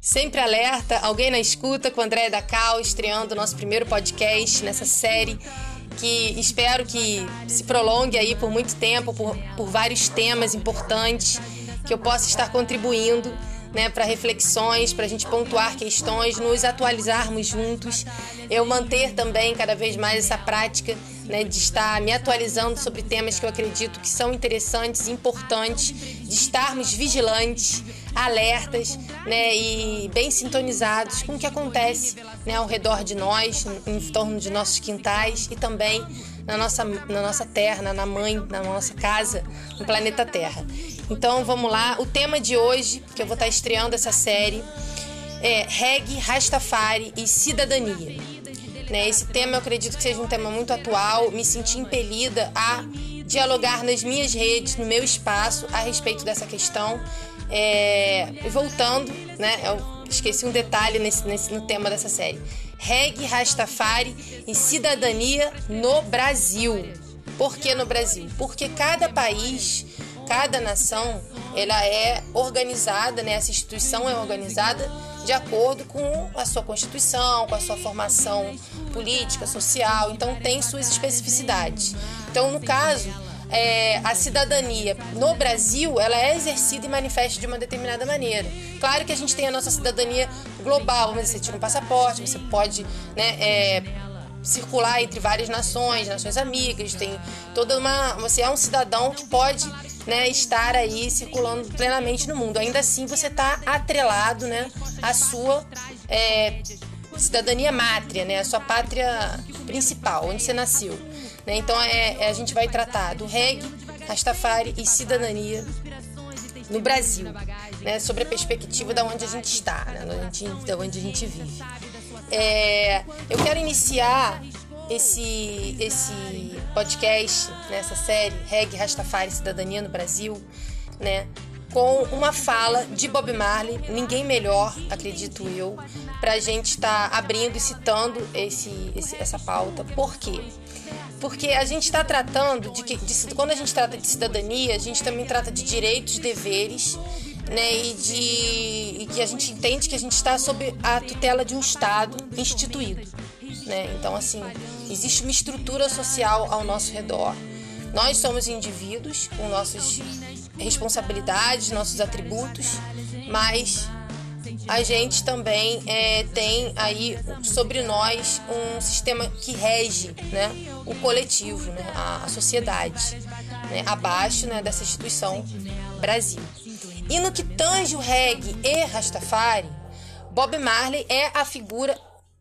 Sempre alerta, alguém na escuta com Andréia da Cal, estreando o nosso primeiro podcast nessa série que espero que se prolongue aí por muito tempo, por, por vários temas importantes, que eu possa estar contribuindo né, para reflexões, para a gente pontuar questões, nos atualizarmos juntos. Eu manter também cada vez mais essa prática né, de estar me atualizando sobre temas que eu acredito que são interessantes, importantes, de estarmos vigilantes, alertas né, e bem sintonizados com o que acontece né, ao redor de nós, em torno de nossos quintais e também na nossa, na nossa terra, na mãe, na nossa casa, no planeta Terra. Então vamos lá. O tema de hoje, que eu vou estar estreando essa série, é reggae, Rastafari e cidadania. Né, esse tema eu acredito que seja um tema muito atual. Me senti impelida a dialogar nas minhas redes, no meu espaço, a respeito dessa questão. É, voltando, né? Eu esqueci um detalhe nesse, nesse, no tema dessa série. Reggae, Rastafari e cidadania no Brasil. Por que no Brasil? Porque cada país cada nação ela é organizada, né? Essa instituição é organizada de acordo com a sua constituição, com a sua formação política, social. Então tem suas especificidades. Então, no caso, é, a cidadania no Brasil ela é exercida e manifesta de uma determinada maneira. Claro que a gente tem a nossa cidadania global, mas você tira um passaporte, você pode né, é, circular entre várias nações, nações amigas, tem toda uma. Você é um cidadão que pode né, estar aí circulando plenamente no mundo. Ainda assim, você está atrelado né, à sua é, cidadania mátria, né, à sua pátria principal, onde você nasceu. Né? Então, é, é, a gente vai tratar do reggae, Rastafari e cidadania no Brasil, né, sobre a perspectiva da onde a gente está, né, da, onde, da onde a gente vive. É, eu quero iniciar esse, esse podcast, nessa série, Reg Rastafari Cidadania no Brasil, né? Com uma fala de Bob Marley, ninguém melhor, acredito eu, para a gente estar tá abrindo e citando esse, esse, essa pauta. Por quê? Porque a gente está tratando de que, de, quando a gente trata de cidadania, a gente também trata de direitos, deveres, né? E de e que a gente entende que a gente está sob a tutela de um Estado instituído né? Então, assim, existe uma estrutura social ao nosso redor. Nós somos indivíduos com nossas responsabilidades, nossos atributos, mas a gente também é, tem aí sobre nós um sistema que rege né, o coletivo, né, a, a sociedade, né, abaixo né, dessa instituição Brasil. E no que tange o reggae e Rastafari, Bob Marley é a figura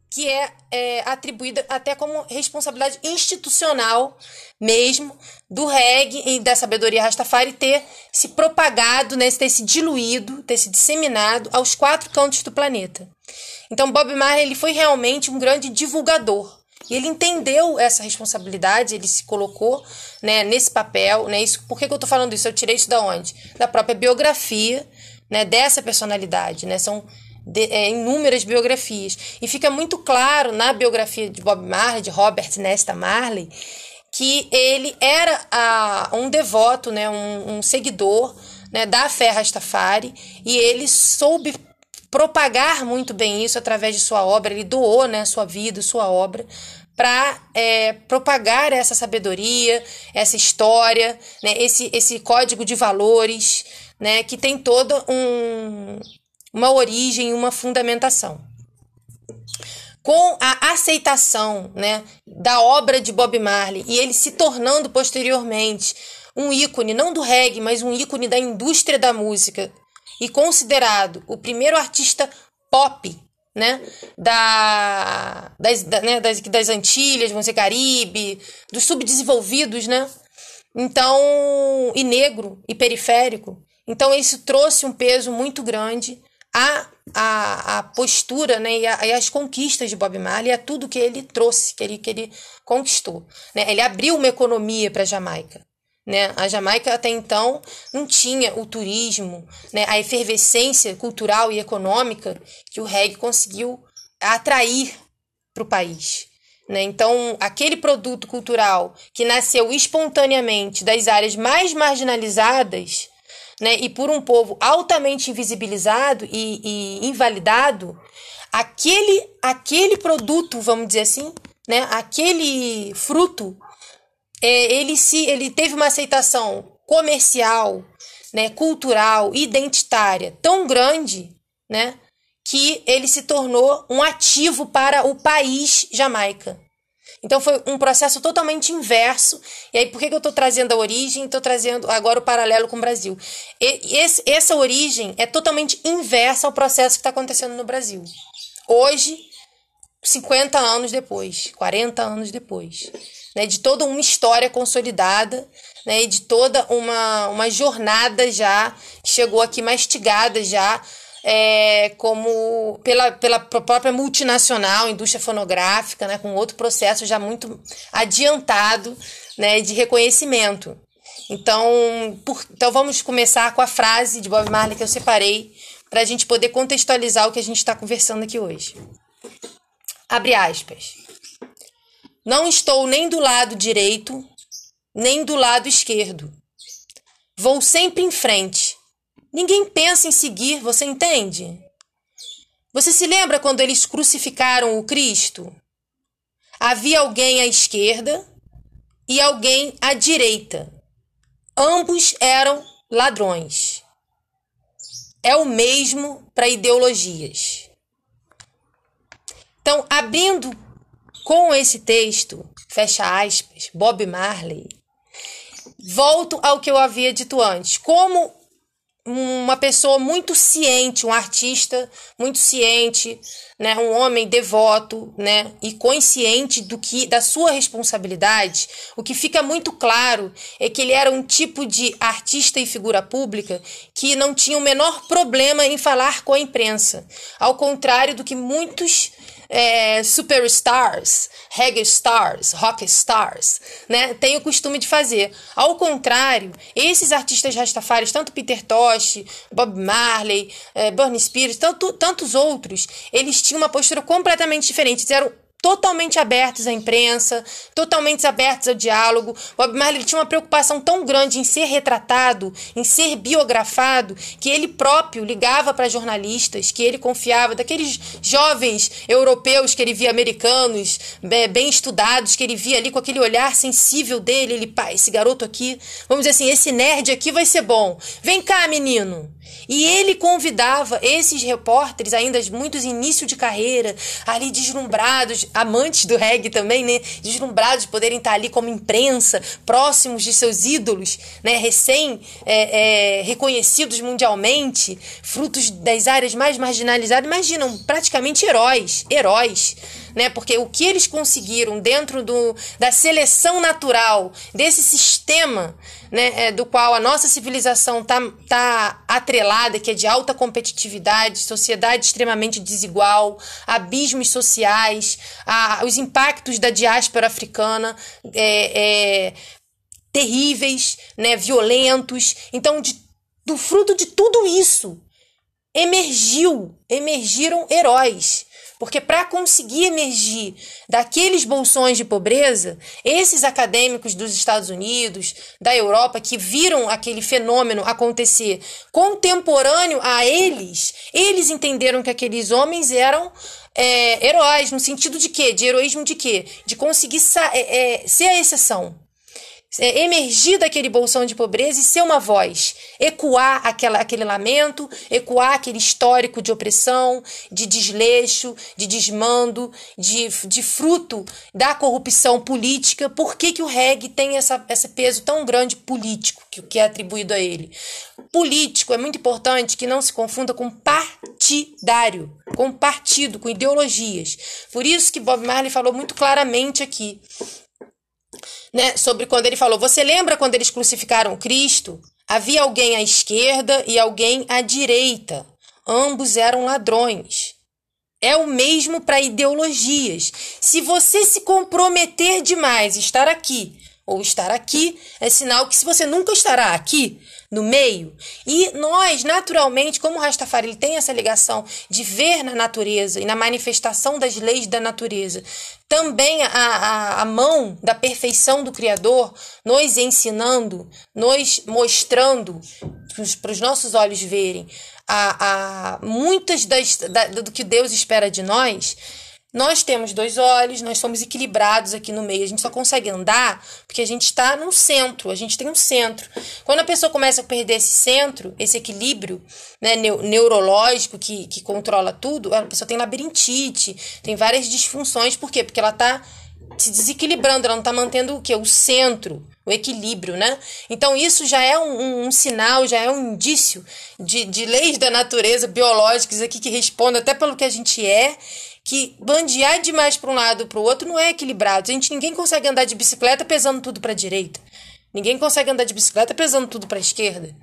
que é, é, atribuída até como responsabilidade institucional mesmo do reggae e da sabedoria Rastafari ter se propagado, né, ter se diluído, ter se disseminado aos quatro cantos do planeta. Então Bob Marley ele foi realmente um grande divulgador. E ele entendeu essa responsabilidade, ele se colocou né, nesse papel. Né, isso, por que, que eu estou falando isso? Eu tirei isso da onde? Da própria biografia né, dessa personalidade. Né? São de, é, inúmeras biografias. E fica muito claro na biografia de Bob Marley, de Robert Nesta Marley, que ele era a, um devoto, né, um, um seguidor né, da fé Rastafari, e ele soube propagar muito bem isso através de sua obra, ele doou né, sua vida, sua obra, para é, propagar essa sabedoria, essa história, né, esse, esse código de valores, né, que tem todo um, uma origem, uma fundamentação. Com a aceitação né, da obra de Bob Marley e ele se tornando posteriormente um ícone, não do reggae, mas um ícone da indústria da música e considerado o primeiro artista pop né, da, das, da, né, das, das Antilhas, vamos dizer, Caribe, dos subdesenvolvidos, né? Então, e negro e periférico. Então, isso trouxe um peso muito grande a, a, a postura né, e, a, e, as conquistas de Bob Marley, é tudo que ele trouxe, que ele, que ele conquistou. Né? Ele abriu uma economia para a Jamaica. Né? A Jamaica até então não tinha o turismo, né? a efervescência cultural e econômica que o reggae conseguiu atrair para o país. Né? Então, aquele produto cultural que nasceu espontaneamente das áreas mais marginalizadas né, e por um povo altamente invisibilizado e, e invalidado, aquele, aquele produto, vamos dizer assim, né, aquele fruto, é, ele, se, ele teve uma aceitação comercial, né, cultural, identitária tão grande, né, que ele se tornou um ativo para o país Jamaica. Então foi um processo totalmente inverso. E aí, por que, que eu estou trazendo a origem? Estou trazendo agora o paralelo com o Brasil. E, esse, essa origem é totalmente inversa ao processo que está acontecendo no Brasil. Hoje, 50 anos depois, 40 anos depois, né, de toda uma história consolidada, né, de toda uma, uma jornada já que chegou aqui mastigada já é, como pela, pela própria multinacional, indústria fonográfica, né, com outro processo já muito adiantado né, de reconhecimento. Então, por, então vamos começar com a frase de Bob Marley que eu separei para a gente poder contextualizar o que a gente está conversando aqui hoje. Abre aspas. Não estou nem do lado direito, nem do lado esquerdo. Vou sempre em frente, Ninguém pensa em seguir, você entende? Você se lembra quando eles crucificaram o Cristo? Havia alguém à esquerda e alguém à direita. Ambos eram ladrões. É o mesmo para ideologias. Então, abrindo com esse texto, fecha aspas, Bob Marley, volto ao que eu havia dito antes. Como uma pessoa muito ciente, um artista muito ciente, né, um homem devoto, né, e consciente do que da sua responsabilidade. O que fica muito claro é que ele era um tipo de artista e figura pública que não tinha o menor problema em falar com a imprensa, ao contrário do que muitos é, superstars, reggae stars, rock stars, né, tem o costume de fazer. Ao contrário, esses artistas rastafaris, tanto Peter Tosh, Bob Marley, é, Bernie Spears, tanto, tantos outros, eles tinham uma postura completamente diferente. Eles eram totalmente abertos à imprensa, totalmente abertos ao diálogo. Bob Marley tinha uma preocupação tão grande em ser retratado, em ser biografado, que ele próprio ligava para jornalistas, que ele confiava, daqueles jovens europeus que ele via americanos, bem estudados, que ele via ali com aquele olhar sensível dele, ele, pá, esse garoto aqui, vamos dizer assim, esse nerd aqui vai ser bom. Vem cá, menino. E ele convidava esses repórteres, ainda muitos início de carreira, ali deslumbrados, amantes do reggae também, né? Deslumbrados de poderem estar ali como imprensa, próximos de seus ídolos, né? Recém é, é, reconhecidos mundialmente, frutos das áreas mais marginalizadas. Imaginam, praticamente heróis, heróis né? Porque o que eles conseguiram dentro do, da seleção natural desse sistema, né, é, do qual a nossa civilização tá, tá atrelada, que é de alta competitividade, sociedade extremamente desigual, abismos sociais, a, os impactos da diáspora africana, é, é, terríveis, né, violentos. Então, de, do fruto de tudo isso, emergiu, emergiram heróis. Porque para conseguir emergir daqueles bolsões de pobreza, esses acadêmicos dos Estados Unidos, da Europa, que viram aquele fenômeno acontecer contemporâneo a eles, eles entenderam que aqueles homens eram é, heróis, no sentido de quê? De heroísmo de quê? De conseguir é, é, ser a exceção é, emergir daquele bolsão de pobreza e ser uma voz, ecoar aquela, aquele lamento, ecoar aquele histórico de opressão, de desleixo, de desmando, de, de fruto da corrupção política. Por que, que o reggae tem essa, esse peso tão grande político que, que é atribuído a ele? Político é muito importante que não se confunda com partidário, com partido, com ideologias. Por isso que Bob Marley falou muito claramente aqui né, sobre quando ele falou: Você lembra quando eles crucificaram Cristo? Havia alguém à esquerda e alguém à direita. Ambos eram ladrões. É o mesmo para ideologias. Se você se comprometer demais, estar aqui ou estar aqui é sinal que se você nunca estará aqui, no meio. E nós, naturalmente, como o Rastafari tem essa ligação de ver na natureza e na manifestação das leis da natureza, também a, a, a mão da perfeição do Criador, nos ensinando, nos mostrando para os nossos olhos verem a, a muitas das, da, do que Deus espera de nós nós temos dois olhos, nós somos equilibrados aqui no meio. A gente só consegue andar porque a gente está no centro, a gente tem um centro. Quando a pessoa começa a perder esse centro, esse equilíbrio né, neurológico que, que controla tudo, a pessoa tem labirintite, tem várias disfunções. Por quê? Porque ela está se desequilibrando, ela não está mantendo o quê? O centro, o equilíbrio, né? Então isso já é um, um, um, sinal, já é um indício de, de leis da natureza biológicas aqui que respondem até pelo que a gente é que bandear demais para um lado para o outro não é equilibrado. Gente ninguém consegue andar de bicicleta pesando tudo para a direita. Ninguém consegue andar de bicicleta pesando tudo para a esquerda.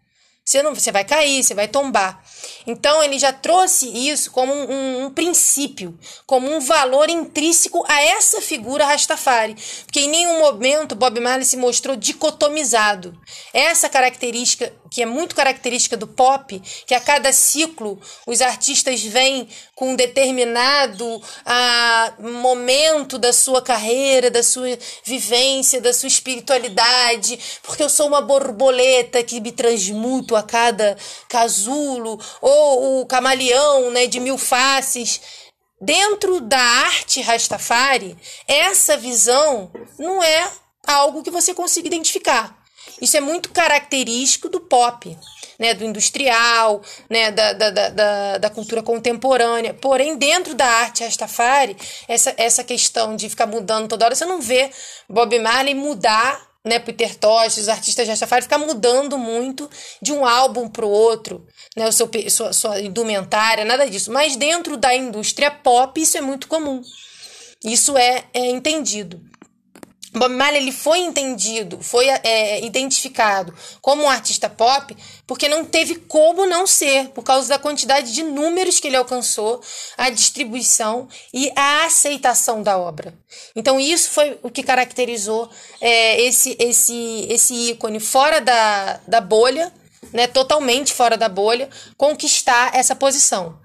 Você não, você vai cair, você vai tombar. Então ele já trouxe isso como um, um, princípio, como um valor intrínseco a essa figura Rastafari, porque em nenhum momento Bob Marley se mostrou dicotomizado. Essa característica que é muito característica do pop, que a cada ciclo os artistas vêm com um determinado ah, momento da sua carreira, da sua vivência, da sua espiritualidade, porque eu sou uma borboleta que me transmuto a cada casulo, ou o camaleão né, de mil faces. Dentro da arte Rastafari, essa visão não é algo que você consiga identificar. Isso é muito característico do pop, né, do industrial, né, da, da, da, da cultura contemporânea. Porém, dentro da arte Rastafari, essa, essa questão de ficar mudando toda hora, você não vê Bob Marley mudar né, Peter Tosh, os artistas Rastafari ficar mudando muito de um álbum para o outro, né, o seu, sua, sua indumentária, nada disso. Mas dentro da indústria pop, isso é muito comum. Isso é, é entendido. Bob Marley ele foi entendido, foi é, identificado como um artista pop porque não teve como não ser, por causa da quantidade de números que ele alcançou, a distribuição e a aceitação da obra. Então isso foi o que caracterizou é, esse, esse, esse ícone fora da, da bolha, né, totalmente fora da bolha, conquistar essa posição.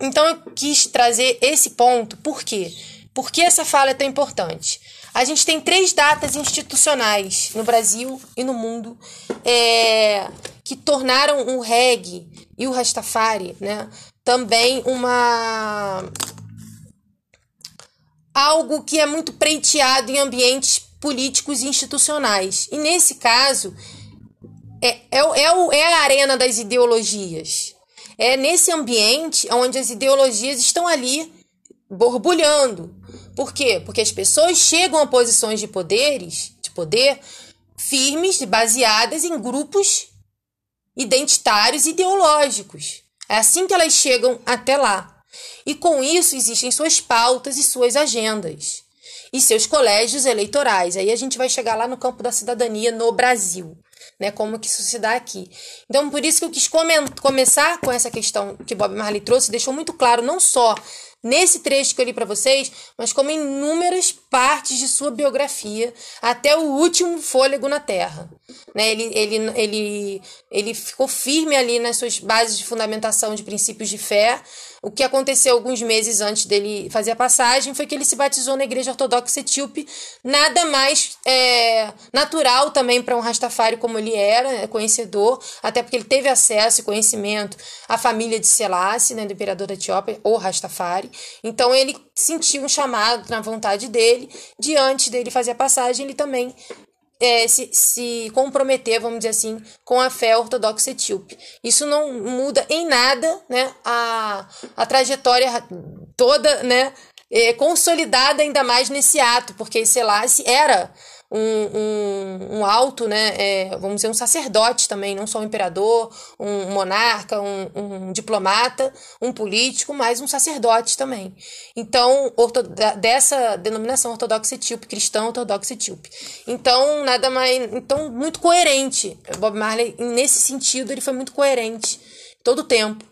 Então eu quis trazer esse ponto, por quê? Por que essa fala é tão importante? A gente tem três datas institucionais no Brasil e no mundo é, que tornaram o reggae e o Rastafari né, também uma algo que é muito preiteado em ambientes políticos e institucionais. E nesse caso, é, é, é, é a arena das ideologias. É nesse ambiente onde as ideologias estão ali borbulhando, por quê? Porque as pessoas chegam a posições de poderes, de poder firmes baseadas em grupos identitários ideológicos. É assim que elas chegam até lá. E com isso existem suas pautas e suas agendas e seus colégios eleitorais. Aí a gente vai chegar lá no campo da cidadania no Brasil, né? Como que isso se dá aqui. Então, por isso que eu quis começar com essa questão que Bob Marley trouxe, deixou muito claro não só nesse trecho que eu li para vocês, mas como inúmeras partes de sua biografia, até o último fôlego na Terra. Né? Ele, ele, ele, ele ficou firme ali nas suas bases de fundamentação de princípios de fé, o que aconteceu alguns meses antes dele fazer a passagem foi que ele se batizou na igreja ortodoxa etíope, nada mais é, natural também para um Rastafari como ele era, é, conhecedor, até porque ele teve acesso e conhecimento à família de Selassie, né, do imperador da Etiópia, ou Rastafari. Então ele sentiu um chamado na vontade dele, diante dele fazer a passagem, ele também é, se, se comprometer, vamos dizer assim, com a fé ortodoxa etíope. Isso não muda em nada né, a, a trajetória toda né, é, consolidada ainda mais nesse ato, porque Selassie era um, um, um alto, né, é, vamos dizer, um sacerdote também, não só um imperador, um monarca, um, um diplomata, um político, mas um sacerdote também. Então, orto, dessa denominação ortodoxa etíope, cristão ortodoxo etíope. Então, nada mais. Então, muito coerente. Bob Marley, nesse sentido, ele foi muito coerente todo o tempo.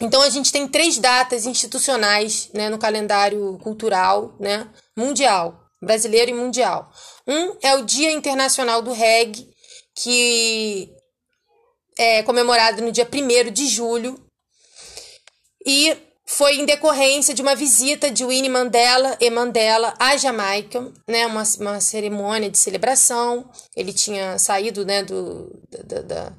Então a gente tem três datas institucionais né, no calendário cultural né, mundial brasileiro e mundial. Um é o Dia Internacional do Reggae, que é comemorado no dia 1 de julho. E foi em decorrência de uma visita de Winnie Mandela e Mandela à Jamaica, né, uma, uma cerimônia de celebração. Ele tinha saído né, do, da, da,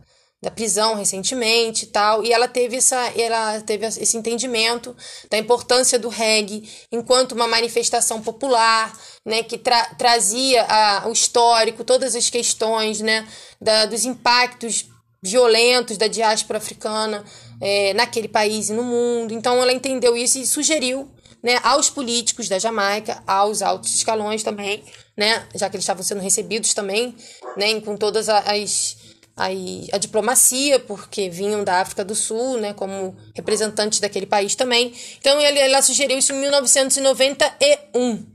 da prisão recentemente e tal, e ela teve, essa, ela teve esse entendimento da importância do reggae enquanto uma manifestação popular, né, que tra trazia a, o histórico, todas as questões né, da, dos impactos violentos da diáspora africana é, naquele país e no mundo. Então ela entendeu isso e sugeriu né, aos políticos da Jamaica, aos altos escalões também, né, já que eles estavam sendo recebidos também, né, com todas as, a, a diplomacia, porque vinham da África do Sul, né, como representantes daquele país também. Então ele, ela sugeriu isso em 1991.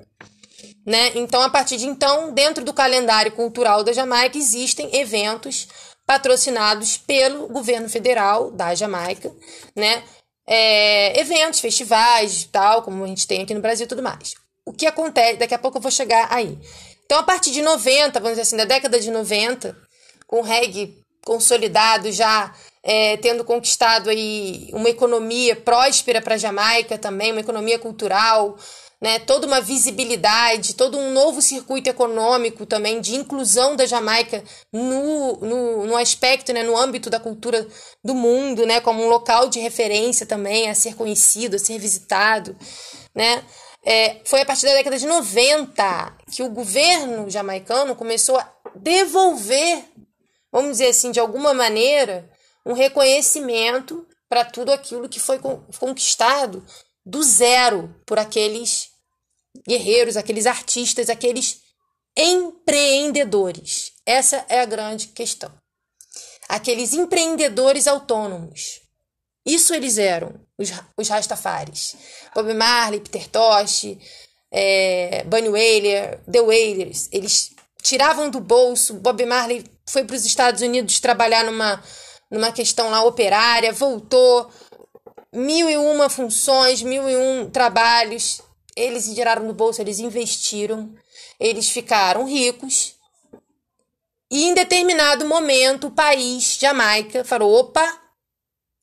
Né? Então, a partir de então, dentro do calendário cultural da Jamaica, existem eventos patrocinados pelo governo federal da Jamaica, né? É, eventos, festivais, tal, como a gente tem aqui no Brasil e tudo mais. O que acontece, daqui a pouco eu vou chegar aí. Então, a partir de 90, vamos dizer assim, da década de 90, com reggae consolidado, já é, tendo conquistado aí uma economia próspera para a Jamaica também, uma economia cultural, né, toda uma visibilidade, todo um novo circuito econômico também de inclusão da Jamaica no, no, no aspecto, né, no âmbito da cultura do mundo, né, como um local de referência também a ser conhecido, a ser visitado, né. É, foi a partir da década de 90 que o governo jamaicano começou a devolver, vamos dizer assim, de alguma maneira, um reconhecimento para tudo aquilo que foi conquistado do zero por aqueles guerreiros, aqueles artistas, aqueles empreendedores. Essa é a grande questão. Aqueles empreendedores autônomos. Isso eles eram, os, os Rastafaris. Bob Marley, Peter Tosh, é, Bunny Wailer, The Wailers. Eles tiravam do bolso. Bob Marley foi para os Estados Unidos trabalhar numa, numa questão lá operária, voltou. Mil e uma funções, mil e um trabalhos eles tiraram do bolso, eles investiram, eles ficaram ricos. E em determinado momento, o país, Jamaica, falou: opa,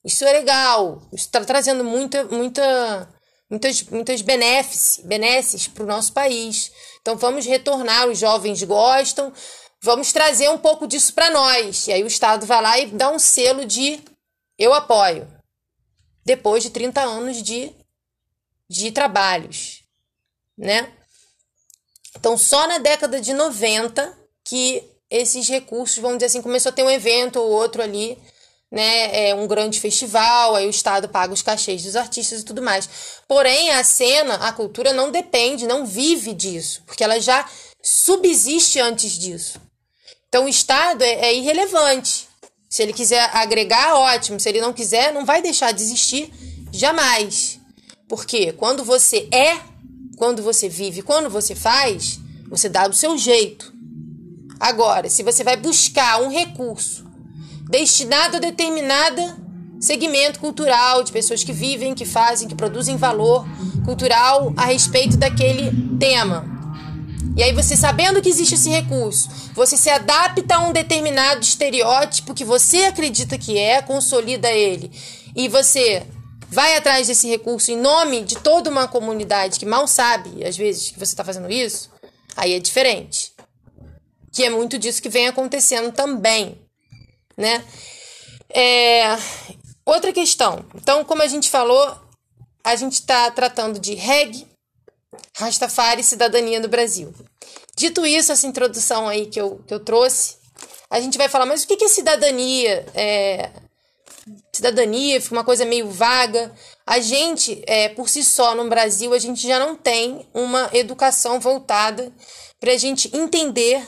isso é legal, isso está trazendo muita, muita, muitas, muitas benesses para o nosso país. Então vamos retornar, os jovens gostam, vamos trazer um pouco disso para nós. E aí o Estado vai lá e dá um selo de eu apoio. Depois de 30 anos de, de trabalhos né? Então, só na década de 90 que esses recursos, vamos dizer assim, começou a ter um evento ou outro ali, né? É um grande festival, aí o Estado paga os cachês dos artistas e tudo mais. Porém, a cena, a cultura não depende, não vive disso, porque ela já subsiste antes disso. Então, o Estado é, é irrelevante. Se ele quiser agregar, ótimo. Se ele não quiser, não vai deixar de existir jamais. Porque quando você é quando você vive, quando você faz, você dá do seu jeito. Agora, se você vai buscar um recurso destinado a determinada segmento cultural de pessoas que vivem, que fazem, que produzem valor cultural a respeito daquele tema. E aí você sabendo que existe esse recurso, você se adapta a um determinado estereótipo que você acredita que é, consolida ele. E você vai atrás desse recurso em nome de toda uma comunidade que mal sabe, às vezes, que você está fazendo isso, aí é diferente. Que é muito disso que vem acontecendo também, né? É... Outra questão. Então, como a gente falou, a gente está tratando de reggae, Rastafari e cidadania no Brasil. Dito isso, essa introdução aí que eu, que eu trouxe, a gente vai falar, mas o que é cidadania? É, cidadania, fica uma coisa meio vaga. A gente, é, por si só, no Brasil, a gente já não tem uma educação voltada para a gente entender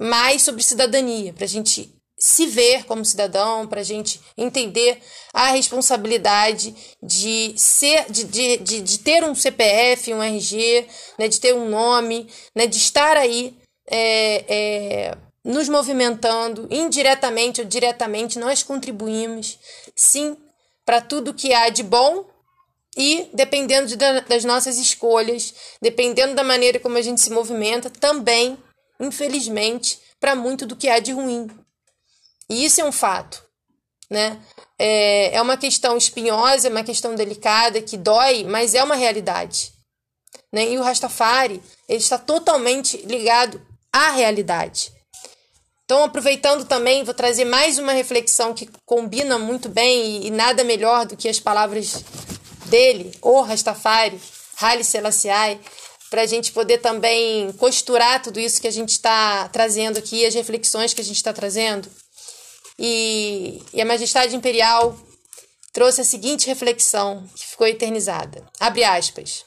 mais sobre cidadania, para a gente se ver como cidadão, para a gente entender a responsabilidade de ser, de, de, de, de, ter um CPF, um RG, né, de ter um nome, né, de estar aí é, é, nos movimentando, indiretamente ou diretamente, nós contribuímos, sim, para tudo que há de bom E dependendo de, das nossas escolhas, dependendo da maneira como a gente se movimenta, também, infelizmente, para muito do que há de ruim. E isso é um fato, né? É, é uma questão espinhosa, é uma questão delicada, que dói, mas é uma realidade. Né? E o Rastafari ele está totalmente ligado à realidade. Então, aproveitando também, vou trazer mais uma reflexão que combina muito bem e, e nada melhor do que as palavras dele, o Rastafari, Haile Selassie, para a gente poder também costurar tudo isso que a gente está trazendo aqui, as reflexões que a gente está trazendo. E, e, a Majestade Imperial trouxe a seguinte reflexão, que ficou eternizada. Abre aspas.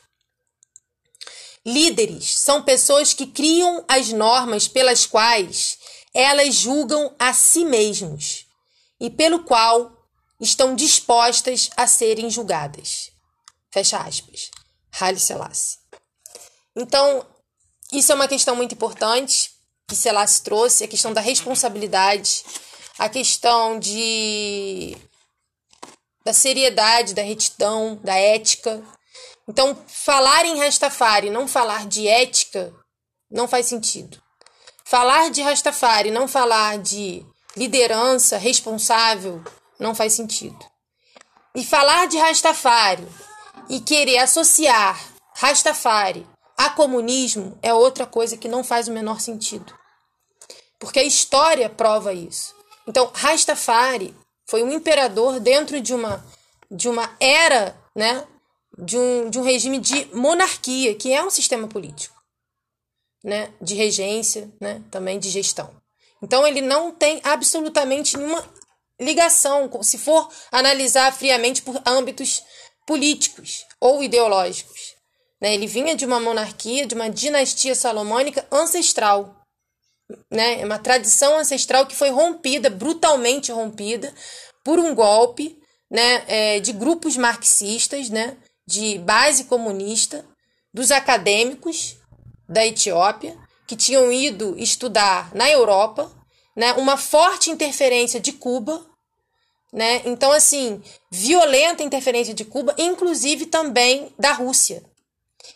Líderes são pessoas que criam as normas pelas quais elas julgam a si mesmos e pelo qual estão dispostas a serem julgadas. Fecha aspas. Haile Selassie. Então, isso é uma questão muito importante que Selassie trouxe, a questão da responsabilidade, a questão de da seriedade, da retidão, da ética. Então, falar em Rastafari, não falar de ética, não faz sentido. Falar de Rastafari, não falar de liderança responsável, não faz sentido. E falar de Rastafari e querer associar Rastafari a comunismo é outra coisa que não faz o menor sentido. Porque a história prova isso. Então, Rastafari foi um imperador dentro de uma, de uma era, né, de um, de um regime de monarquia, que é um sistema político, né, de regência, né, também de gestão. Então, ele não tem absolutamente nenhuma ligação, se for analisar friamente por âmbitos políticos ou ideológicos. Né? Ele vinha de uma monarquia, de uma dinastia salomônica ancestral né? É uma tradição ancestral que foi rompida, brutalmente rompida, por um golpe né? É, de grupos marxistas, né? de base comunista, dos acadêmicos da Etiópia, que tinham ido estudar na Europa, né? uma forte interferência de Cuba. Né? Então, assim, violenta interferência de Cuba, inclusive também da Rússia.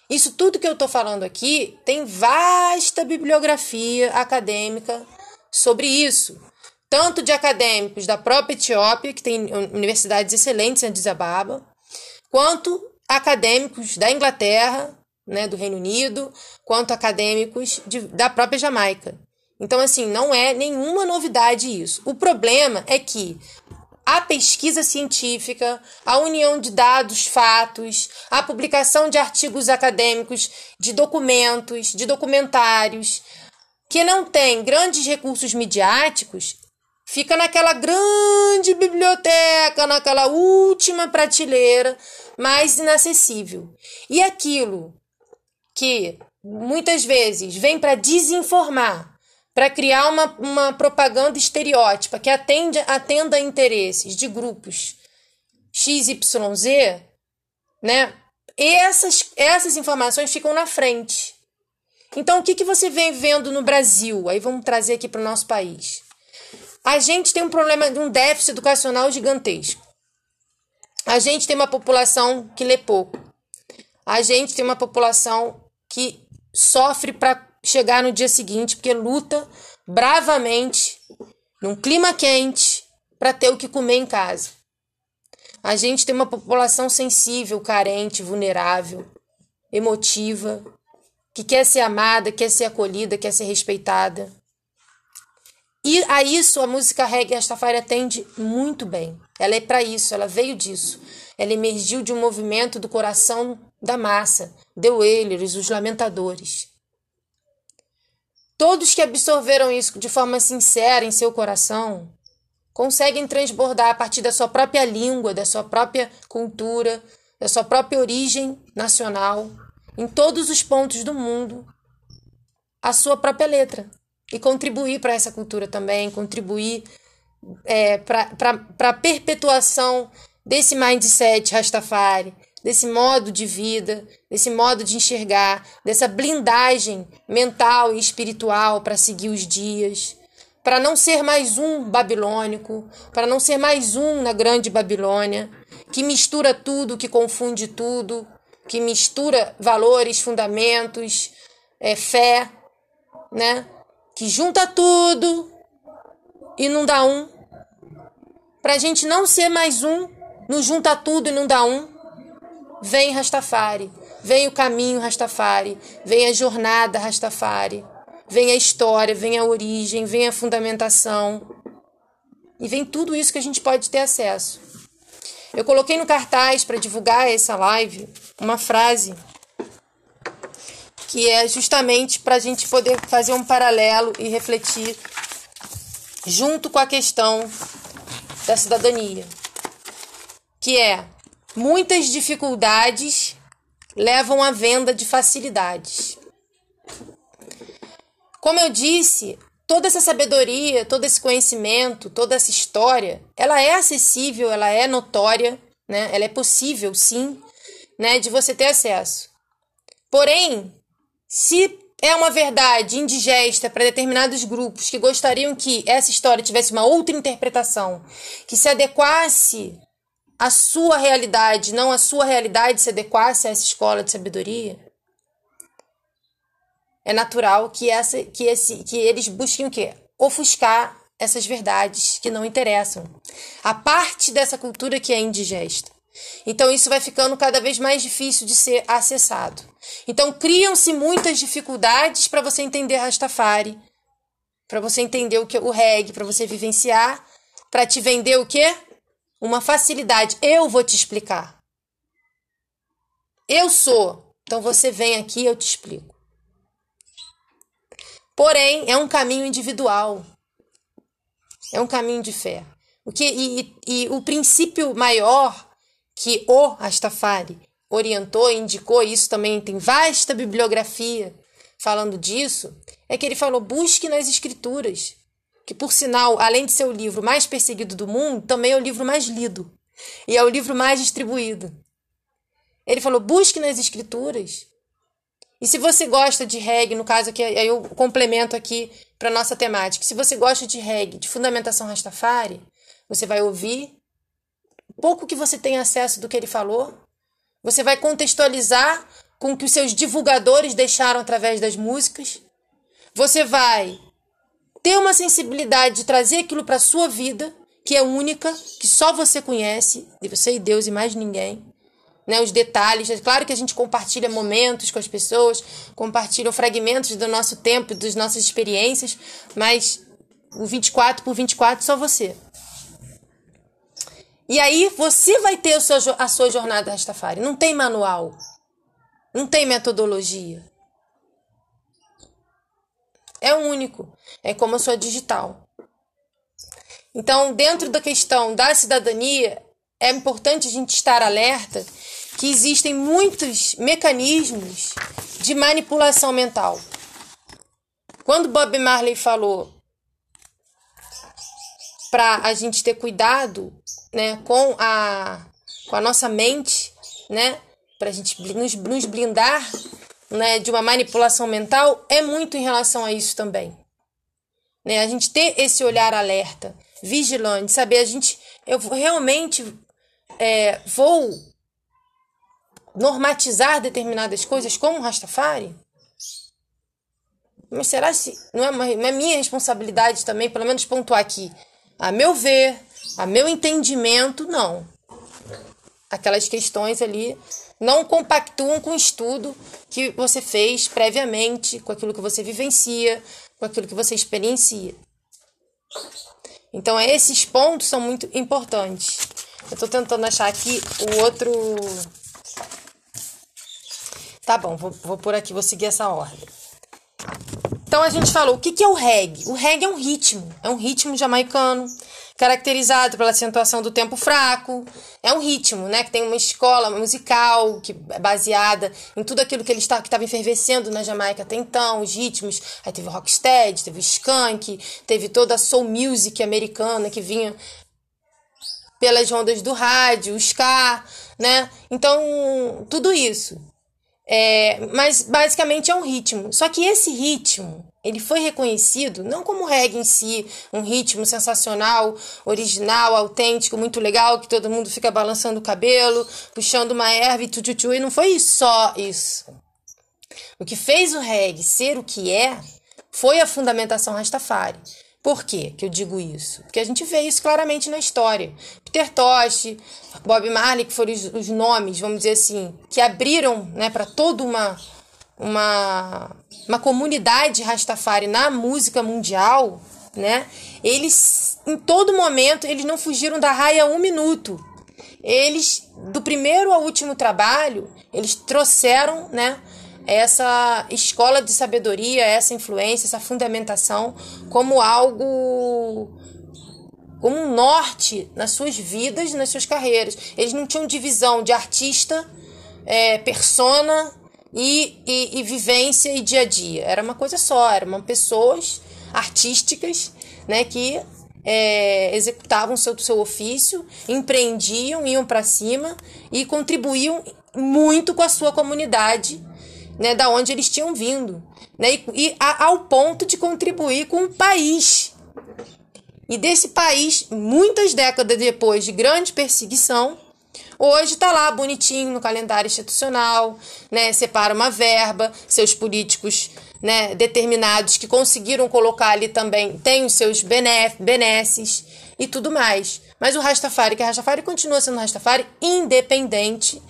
Isso tudo que eu estou falando aqui tem vasta bibliografia acadêmica sobre isso. Tanto de acadêmicos da própria Etiópia, que tem universidades excelentes em Addis Ababa, quanto acadêmicos da Inglaterra, né, do Reino Unido, quanto acadêmicos de, da própria Jamaica. Então, assim, não é nenhuma novidade isso. O problema é que a pesquisa científica, a união de dados, fatos, a publicação de artigos acadêmicos, de documentos, de documentários, que não tem grandes recursos midiáticos, fica naquela grande biblioteca, naquela última prateleira, mais inacessível. E aquilo que muitas vezes vem para desinformar, para criar uma, uma propaganda estereótipa que atende, atenda a interesses de grupos XYZ, né? Essas, essas informações ficam na frente. Então, o que, que você vem vendo no Brasil? Aí vamos trazer aqui para o nosso país. A gente tem um problema de um déficit educacional gigantesco. A gente tem uma população que lê pouco. A gente tem uma população que sofre para chegar no dia seguinte, porque luta bravamente, num clima quente, para ter o que comer em casa. A gente tem uma população sensível, carente, vulnerável, emotiva, que quer ser amada, quer ser acolhida, quer ser respeitada. E a isso a música reggae Rastafari atende muito bem. Ela é para isso, ela veio disso. Ela emergiu de um movimento do coração da massa, deu eles, os lamentadores. Todos que absorveram isso de forma sincera em seu coração conseguem transbordar a partir da sua própria língua, da sua própria cultura, da sua própria origem nacional, em todos os pontos do mundo, a sua própria letra. E contribuir para essa cultura também, contribuir é, para a perpetuação desse mindset Rastafari, desse modo de vida, desse modo de enxergar, dessa blindagem mental e espiritual para seguir os dias, para não ser mais um babilônico, para não ser mais um na grande Babilônia, que mistura tudo, que confunde tudo, que mistura valores, fundamentos, é, fé, né? Que junta tudo e não dá um. Para a gente não ser mais um, não junta tudo e não dá um, vem Rastafari, vem o caminho Rastafari, vem a jornada Rastafari, vem a história, vem a origem, vem a fundamentação. E vem tudo isso que a gente pode ter acesso. Eu coloquei no cartaz para divulgar essa live uma frase que é justamente para a gente poder fazer um paralelo e refletir junto com a questão da cidadania, que é muitas dificuldades levam à venda de facilidades. Como eu disse, toda essa sabedoria, todo esse conhecimento, toda essa história, ela é acessível, ela é notória, né? Ela é possível, sim, né, de você ter acesso. Porém, se é uma verdade indigesta para determinados grupos que gostariam que essa história tivesse uma outra interpretação, que se adequasse à sua realidade, não a sua realidade se adequasse a essa escola de sabedoria, é natural que essa que esse que eles busquem o quê? Ofuscar essas verdades que não interessam. A parte dessa cultura que é indigesta. Então isso vai ficando cada vez mais difícil de ser acessado. Então criam-se muitas dificuldades para você entender Rastafari, para você entender o que o reggae, para você vivenciar, para te vender o quê? Uma facilidade. Eu vou te explicar. Eu sou. Então você vem aqui, eu te explico. Porém, é um caminho individual. É um caminho de fé. O que e, e, e o princípio maior que o Rastafari orientou e indicou, isso também tem vasta bibliografia falando disso, é que ele falou: busque nas escrituras, que por sinal, além de ser o livro mais perseguido do mundo, também é o livro mais lido e é o livro mais distribuído. Ele falou: busque nas escrituras. E se você gosta de reggae, no caso aí eu complemento aqui para nossa temática. Se você gosta de reggae, de fundamentação Rastafari, você vai ouvir pouco que você tem acesso do que ele falou. Você vai contextualizar com o que os seus divulgadores deixaram através das músicas. Você vai ter uma sensibilidade de trazer aquilo para a sua vida, que é única, que só você conhece, você e Deus e mais ninguém. Né, os detalhes. É claro que a gente compartilha momentos com as pessoas, compartilha fragmentos do nosso tempo, das nossas experiências, mas o 24 por 24 só você. E aí você vai ter a sua, a sua jornada Rastafari. Não tem manual. Não tem metodologia. É único. É como a sua digital. Então, dentro da questão da cidadania, é importante a gente estar alerta que existem muitos mecanismos de manipulação mental. Quando Bob Marley falou para a gente ter cuidado né, com a, com a nossa mente, né, para a gente nos, blindar né, de uma manipulação mental, é muito em relação a isso também. Né, a gente ter esse olhar alerta, vigilante, saber a gente, eu realmente é, vou normatizar determinadas coisas como Rastafari? Mas será se não é, uma, não é minha responsabilidade também, pelo menos pontuar aqui? A meu ver, a meu entendimento, não. Aquelas questões ali não compactuam com o estudo que você fez previamente, com aquilo que você vivencia, com aquilo que você experiencia. Então, esses pontos são muito importantes. Eu estou tentando achar aqui o outro. Tá bom, vou, vou por aqui, vou seguir essa ordem. Então a gente falou, o que, que é o reggae? O reggae é um ritmo, é um ritmo jamaicano, caracterizado pela acentuação do tempo fraco. É um ritmo, né? Que tem uma escola musical que é baseada em tudo aquilo que ele está, que estava enfervescendo na Jamaica até então, os ritmos. Aí teve o rocksteady, teve o skunk, teve toda a soul music americana que vinha pelas ondas do rádio, o ska, né? Então, tudo isso. É, mas basicamente é um ritmo. Só que esse ritmo, Ele foi reconhecido não como reggae em si, um ritmo sensacional, original, autêntico, muito legal, que todo mundo fica balançando o cabelo, puxando uma erva e tchutchu, e não foi só isso. O que fez o reggae ser o que é foi a fundamentação Rastafari. Por que eu digo isso? Porque a gente vê isso claramente na história. Peter Tosh, Bob Marley, que foram os, os nomes, vamos dizer assim, que abriram né, para toda uma, uma, uma comunidade Rastafari na música mundial, né? Eles, em todo momento, eles não fugiram da raia um minuto. Eles, do primeiro ao último trabalho, eles trouxeram, né? essa escola de sabedoria, essa influência, essa fundamentação como algo como um norte nas suas vidas, nas suas carreiras. Eles não tinham divisão de artista, é, persona e, e, e, vivência e dia a dia. Era uma coisa só, eram pessoas artísticas né, que é, executavam seu, seu ofício, empreendiam, iam para cima e contribuíam muito com a sua comunidade né, da onde eles tinham vindo, né, e, e a, ao ponto de contribuir com o país. E desse país, muitas décadas depois de grande perseguição, hoje está lá bonitinho no calendário institucional, né, separa uma verba, seus políticos né, determinados que conseguiram colocar ali também têm os seus benesses e tudo mais. Mas o Rastafari, que a Rastafari continua sendo Rastafari independente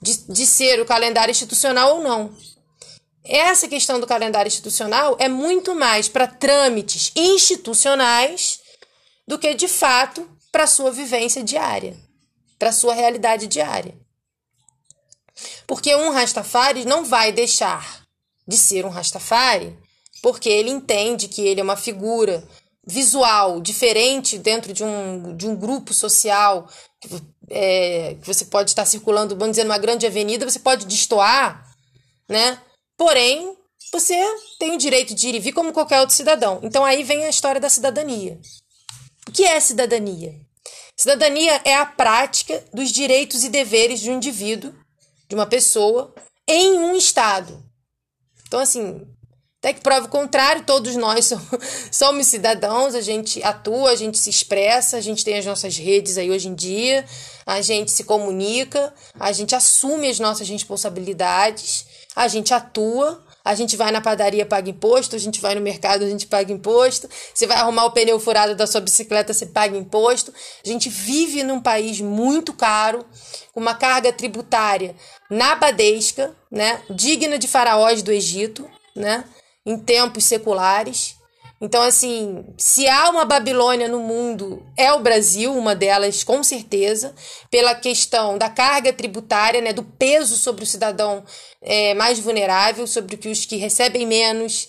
de, de ser o calendário institucional ou não. Essa questão do calendário institucional é muito mais para trâmites institucionais do que de fato para sua vivência diária, para sua realidade diária. Porque um Rastafari não vai deixar de ser um Rastafari porque ele entende que ele é uma figura visual diferente dentro de um, de um grupo social que, é, você pode estar circulando, vamos dizer, numa grande avenida, você pode destoar, né? Porém, você tem o direito de ir e vir como qualquer outro cidadão. Então aí vem a história da cidadania. O que é cidadania? Cidadania é a prática dos direitos e deveres de um indivíduo, de uma pessoa, em um Estado. Então, assim, até que prova o contrário, todos nós somos cidadãos, a gente atua, a gente se expressa, a gente tem as nossas redes aí hoje em dia, a gente se comunica, a gente assume as nossas responsabilidades, a gente atua, a gente vai na padaria, paga imposto, a gente vai no mercado, a gente paga imposto, você vai arrumar o pneu furado da sua bicicleta, você paga imposto. A gente vive num país muito caro, com uma carga tributária nabadesca, né, digna de faraós do Egito, né? em tempos seculares. Então, assim, se há uma Babilônia no mundo, é o Brasil, uma delas com certeza, pela questão da carga tributária, né, do peso sobre o cidadão é, mais vulnerável, sobre os que recebem menos,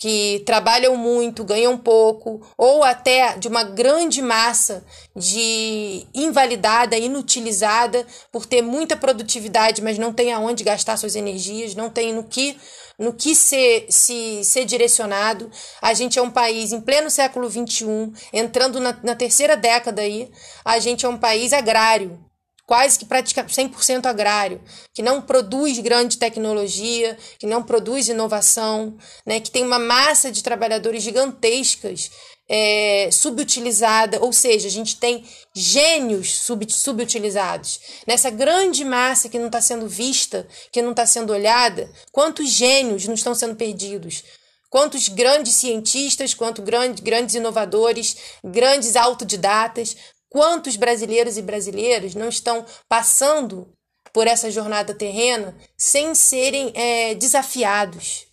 que trabalham muito, ganham pouco, ou até de uma grande massa de invalidada, inutilizada, por ter muita produtividade, mas não tem aonde gastar suas energias, não tem no que no que ser, se, ser direcionado. A gente é um país em pleno século XXI, entrando na, na terceira década aí, a gente é um país agrário, quase que praticamente 100% agrário, que não produz grande tecnologia, que não produz inovação, né, que tem uma massa de trabalhadores gigantescas é, subutilizada, ou seja, a gente tem gênios sub, subutilizados. Nessa grande massa que não está sendo vista, que não está sendo olhada, quantos gênios não estão sendo perdidos? Quantos grandes cientistas, quantos grandes, grandes inovadores, grandes autodidatas, quantos brasileiros e brasileiras não estão passando por essa jornada terrena sem serem é, desafiados?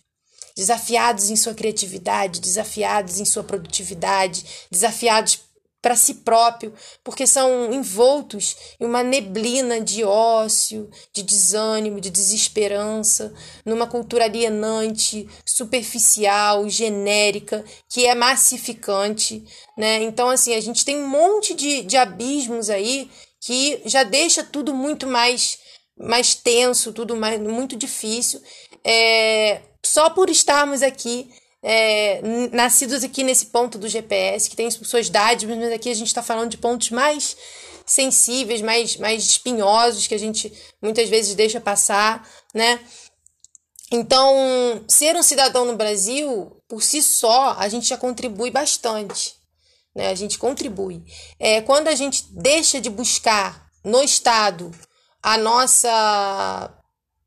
Desafiados em sua criatividade, desafiados em sua produtividade, desafiados para si próprio, porque são envoltos em uma neblina de ócio, de desânimo, de desesperança, numa cultura alienante, superficial, genérica, que é massificante, né? Então, assim, a gente tem um monte de, de abismos aí que já deixa tudo muito mais mais tenso, tudo mais muito difícil. É, só por estarmos aqui, é, nascidos aqui nesse ponto do GPS, que tem suas dádivas, mas aqui a gente está falando de pontos mais sensíveis, mais, mais espinhosos, que a gente muitas vezes deixa passar, né? Então, ser um cidadão no Brasil, por si só, a gente já contribui bastante. Né? A gente contribui. É, quando a gente deixa de buscar no Estado a nossa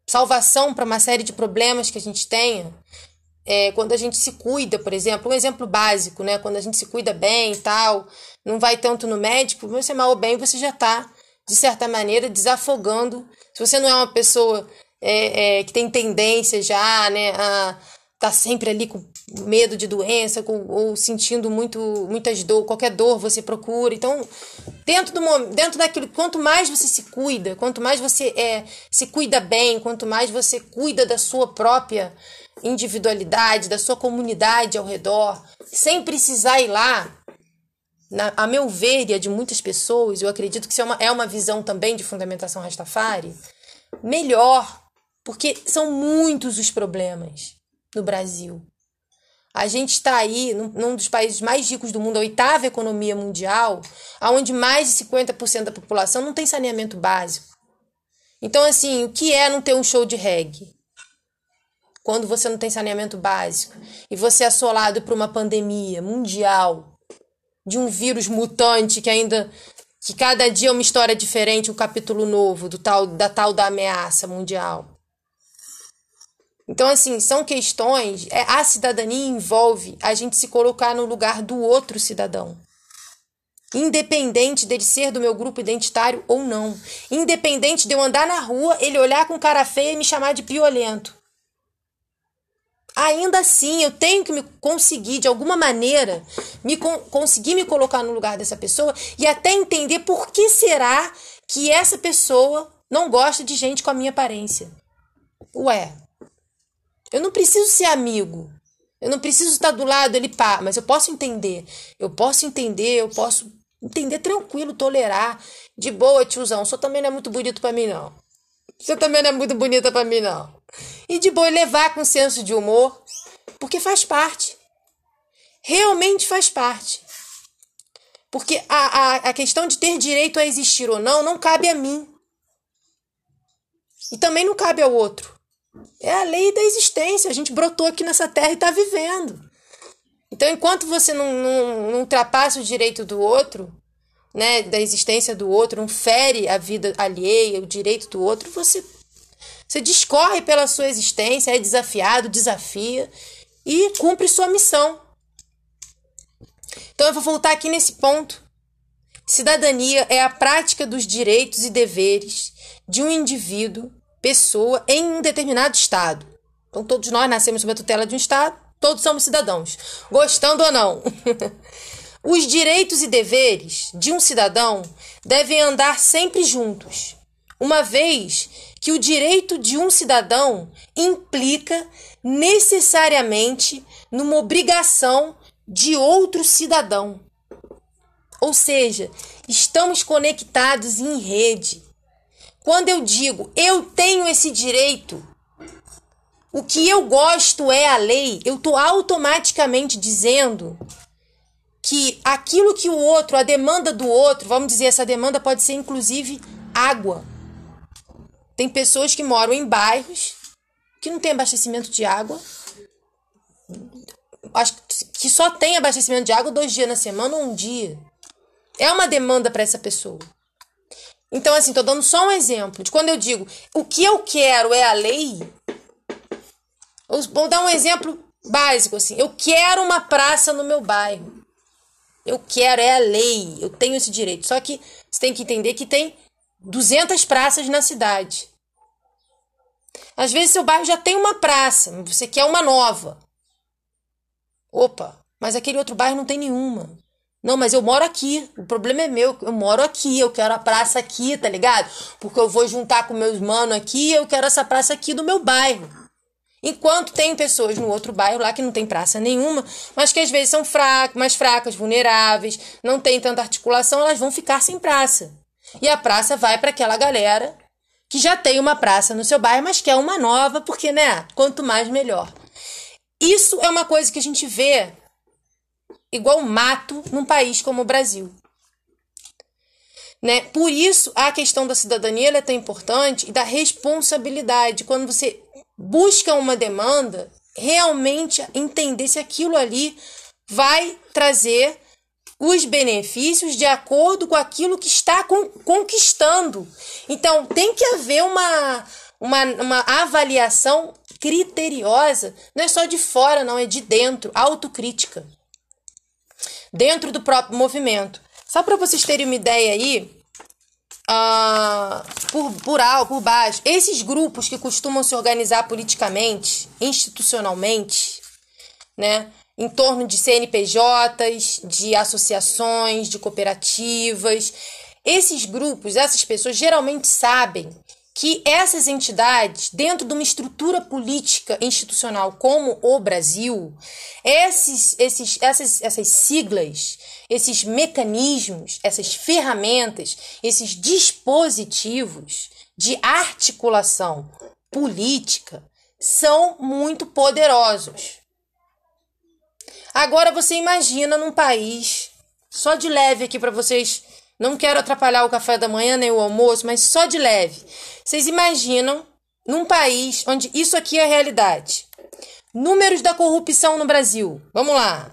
salvação para uma série de problemas que a gente tenha, é, quando a gente se cuida, por exemplo, um exemplo básico, né? Quando a gente se cuida bem e tal, não vai tanto no médico, você mal ou bem, você já está, de certa maneira, desafogando. Se você não é uma pessoa é, é, que tem tendência já, né, a tá sempre ali com medo de doença com, ou sentindo muito muitas dor, qualquer dor você procura. Então, dentro do dentro daquilo, quanto mais você se cuida, quanto mais você é, se cuida bem, quanto mais você cuida da sua própria individualidade, da sua comunidade ao redor, sem precisar ir lá, na, a meu ver e a de muitas pessoas, eu acredito que isso é uma, é uma visão também de fundamentação Rastafari, melhor, porque são muitos os problemas no Brasil. A gente está aí num, num, dos países mais ricos do mundo, a oitava economia mundial, onde mais de 50% da população não tem saneamento básico. Então, assim, o que é não ter um show de reggae? Quando você não tem saneamento básico e você é assolado por uma pandemia mundial de um vírus mutante que ainda que cada dia é uma história diferente, um capítulo novo do tal da tal da ameaça mundial. Então, assim, são questões. É, a cidadania envolve a gente se colocar no lugar do outro cidadão. Independente dele ser do meu grupo identitário ou não. Independente de eu andar na rua, ele olhar com cara feia e me chamar de piolento. Ainda assim, eu tenho que me conseguir, de alguma maneira, me con conseguir me colocar no lugar dessa pessoa e até entender por que será que essa pessoa não gosta de gente com a minha aparência. Ué, eu não preciso ser amigo. Eu não preciso estar do lado ele pá, mas eu posso entender. Eu posso entender, eu posso entender tranquilo, tolerar. De boa, tiozão. Você também não é muito bonito para mim, não. Você também não é muito bonita para mim, não. E de boa levar com senso de humor, porque faz parte. Realmente faz parte. Porque a, a, a questão de ter direito a existir ou não não cabe a mim. E também não cabe ao outro. É a lei da existência. A gente brotou aqui nessa terra e está vivendo. Então, enquanto você não, não, não ultrapassa o direito do outro, né, da existência do outro, não fere a vida alheia, o direito do outro, você, você discorre pela sua existência, é desafiado, desafia e cumpre sua missão. Então, eu vou voltar aqui nesse ponto. Cidadania é a prática dos direitos e deveres de um indivíduo pessoa em um determinado estado. Então, todos nós nascemos sob a tutela de um estado, todos somos cidadãos, gostando ou não. Os direitos e deveres de um cidadão devem andar sempre juntos, uma vez que o direito de um cidadão implica necessariamente numa obrigação de outro cidadão. Ou seja, estamos conectados em rede. Quando eu digo eu tenho esse direito, o que eu gosto é a lei, eu estou automaticamente dizendo que aquilo que o outro, a demanda do outro, vamos dizer, essa demanda pode ser inclusive água. Tem pessoas que moram em bairros que não tem abastecimento de água, acho que só tem abastecimento de água dois dias na semana ou um dia. É uma demanda para essa pessoa. Então, assim, tô dando só um exemplo de quando eu digo o que eu quero é a lei. Vou dar um exemplo básico, assim. Eu quero uma praça no meu bairro. Eu quero, é a lei. Eu tenho esse direito. Só que você tem que entender que tem 200 praças na cidade. Às vezes seu bairro já tem uma praça, você quer uma nova. Opa, mas aquele outro bairro não tem nenhuma. Não, mas eu moro aqui. O problema é meu. Eu moro aqui. Eu quero a praça aqui, tá ligado? Porque eu vou juntar com meus manos aqui eu quero essa praça aqui do meu bairro. Enquanto tem pessoas no outro bairro lá que não tem praça nenhuma, mas que às vezes são fracas, mais fracas, vulneráveis, não tem tanta articulação, elas vão ficar sem praça. E a praça vai para aquela galera que já tem uma praça no seu bairro, mas quer uma nova, porque, né? Quanto mais, melhor. Isso é uma coisa que a gente vê igual mato num país como o Brasil. Né? Por isso, a questão da cidadania é tão importante e da responsabilidade. Quando você buscam uma demanda, realmente entender se aquilo ali vai trazer os benefícios de acordo com aquilo que está conquistando. Então, tem que haver uma, uma, uma avaliação criteriosa, não é só de fora, não, é de dentro, autocrítica. Dentro do próprio movimento. Só para vocês terem uma ideia aí, uh, por, por alto, por baixo, esses grupos que costumam se organizar politicamente, institucionalmente, né? em torno de CNPJs, de associações, de cooperativas. Esses grupos, essas pessoas geralmente sabem que essas entidades, dentro de uma estrutura política institucional como o Brasil, esses, esses, essas, essas siglas, esses mecanismos, essas ferramentas, esses dispositivos de articulação política são muito poderosos. Agora você imagina num país, só de leve aqui para vocês, não quero atrapalhar o café da manhã nem o almoço, mas só de leve. Vocês imaginam num país onde isso aqui é realidade. Números da corrupção no Brasil. Vamos lá.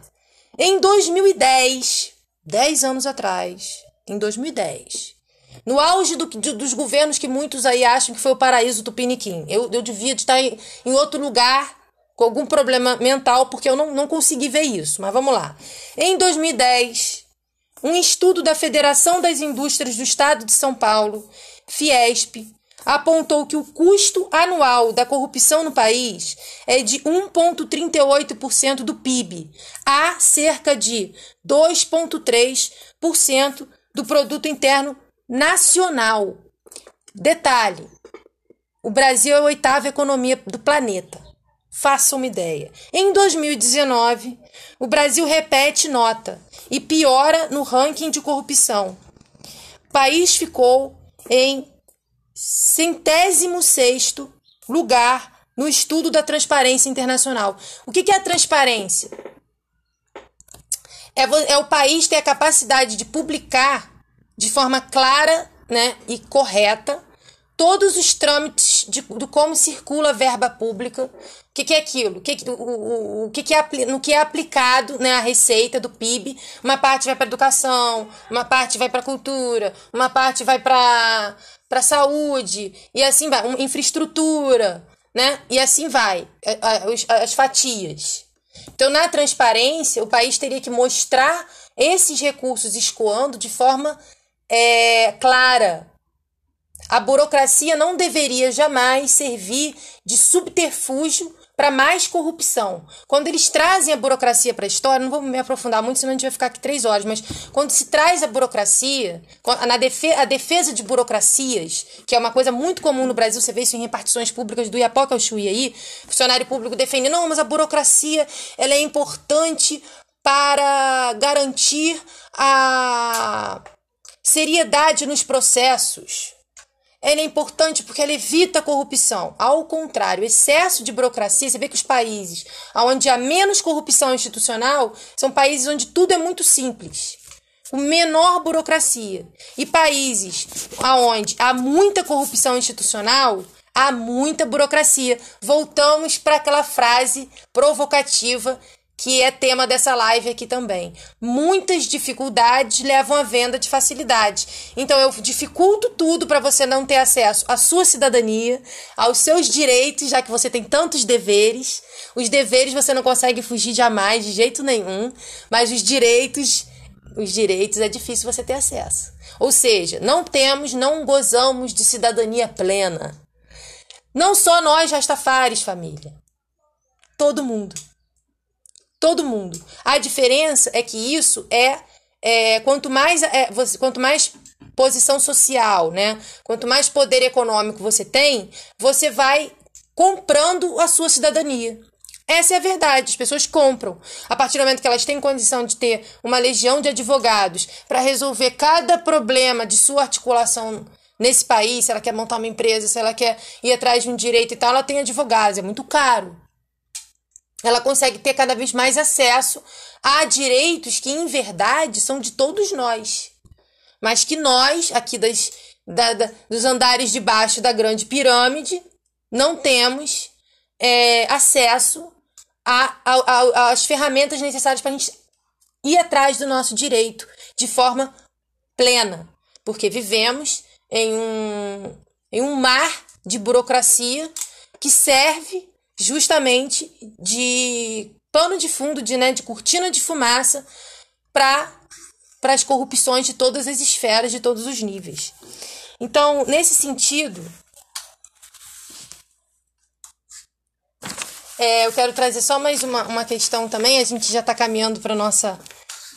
Em 2010, 10 anos atrás, em 2010, no auge do, dos governos que muitos aí acham que foi o paraíso do Piniquim. Eu, eu devia estar em, em outro lugar com algum problema mental, porque eu não, não consegui ver isso. Mas vamos lá. Em 2010, um estudo da Federação das Indústrias do Estado de São Paulo, Fiesp, apontou que o custo anual da corrupção no país é de 1,38% do PIB, a cerca de 2,3% do produto interno nacional. Detalhe: o Brasil é a oitava economia do planeta. Faça uma ideia. Em 2019, o Brasil repete nota e piora no ranking de corrupção. O país ficou em centésimo sexto lugar no estudo da transparência internacional. O que é a transparência? É, é o país ter a capacidade de publicar de forma clara né, e correta todos os trâmites de, de como circula a verba pública, o que, que, é aquilo, que, o, o, o que, que é, no que é aplicado né, a receita do PIB, uma parte vai para educação, uma parte vai para cultura, uma parte vai para para saúde e assim vai, infraestrutura, né? E assim vai, as, as fatias. Então, na transparência, o país teria que mostrar esses recursos escoando de forma é, clara, a burocracia não deveria jamais servir de subterfúgio para mais corrupção. Quando eles trazem a burocracia para a história, não vou me aprofundar muito, senão a gente vai ficar aqui três horas, mas quando se traz a burocracia, na a defesa de burocracias, que é uma coisa muito comum no Brasil, você vê isso em repartições públicas do Iapoca ao Chuí aí, funcionário público defende, não, mas a burocracia ela é importante para garantir a seriedade nos processos. Ela é importante porque ela evita a corrupção. Ao contrário, excesso de burocracia, você vê que os países onde há menos corrupção institucional são países onde tudo é muito simples. O menor burocracia. E países onde há muita corrupção institucional, há muita burocracia. Voltamos para aquela frase provocativa que é tema dessa live aqui também. Muitas dificuldades levam à venda de facilidade. Então eu dificulto tudo para você não ter acesso à sua cidadania, aos seus direitos, já que você tem tantos deveres. Os deveres você não consegue fugir jamais de jeito nenhum, mas os direitos, os direitos é difícil você ter acesso. Ou seja, não temos, não gozamos de cidadania plena. Não só nós Rastafares, família. Todo mundo. Todo mundo. A diferença é que isso é, é quanto mais é, você, quanto mais posição social, né? Quanto mais poder econômico você tem, você vai comprando a sua cidadania. Essa é a verdade, as pessoas compram. A partir do momento que elas têm condição de ter uma legião de advogados para resolver cada problema de sua articulação nesse país, se ela quer montar uma empresa, se ela quer ir atrás de um direito e tal, ela tem advogados, é muito caro ela consegue ter cada vez mais acesso a direitos que, em verdade, são de todos nós. Mas que nós, aqui das, da, da, dos andares de baixo da grande pirâmide, não temos é, acesso às ferramentas necessárias para a gente ir atrás do nosso direito de forma plena, porque vivemos em um, em um mar de burocracia que serve justamente de pano de fundo, de, né, de cortina de fumaça para as corrupções de todas as esferas, de todos os níveis. Então, nesse sentido, é, eu quero trazer só mais uma, uma questão também. A gente já está caminhando para nossa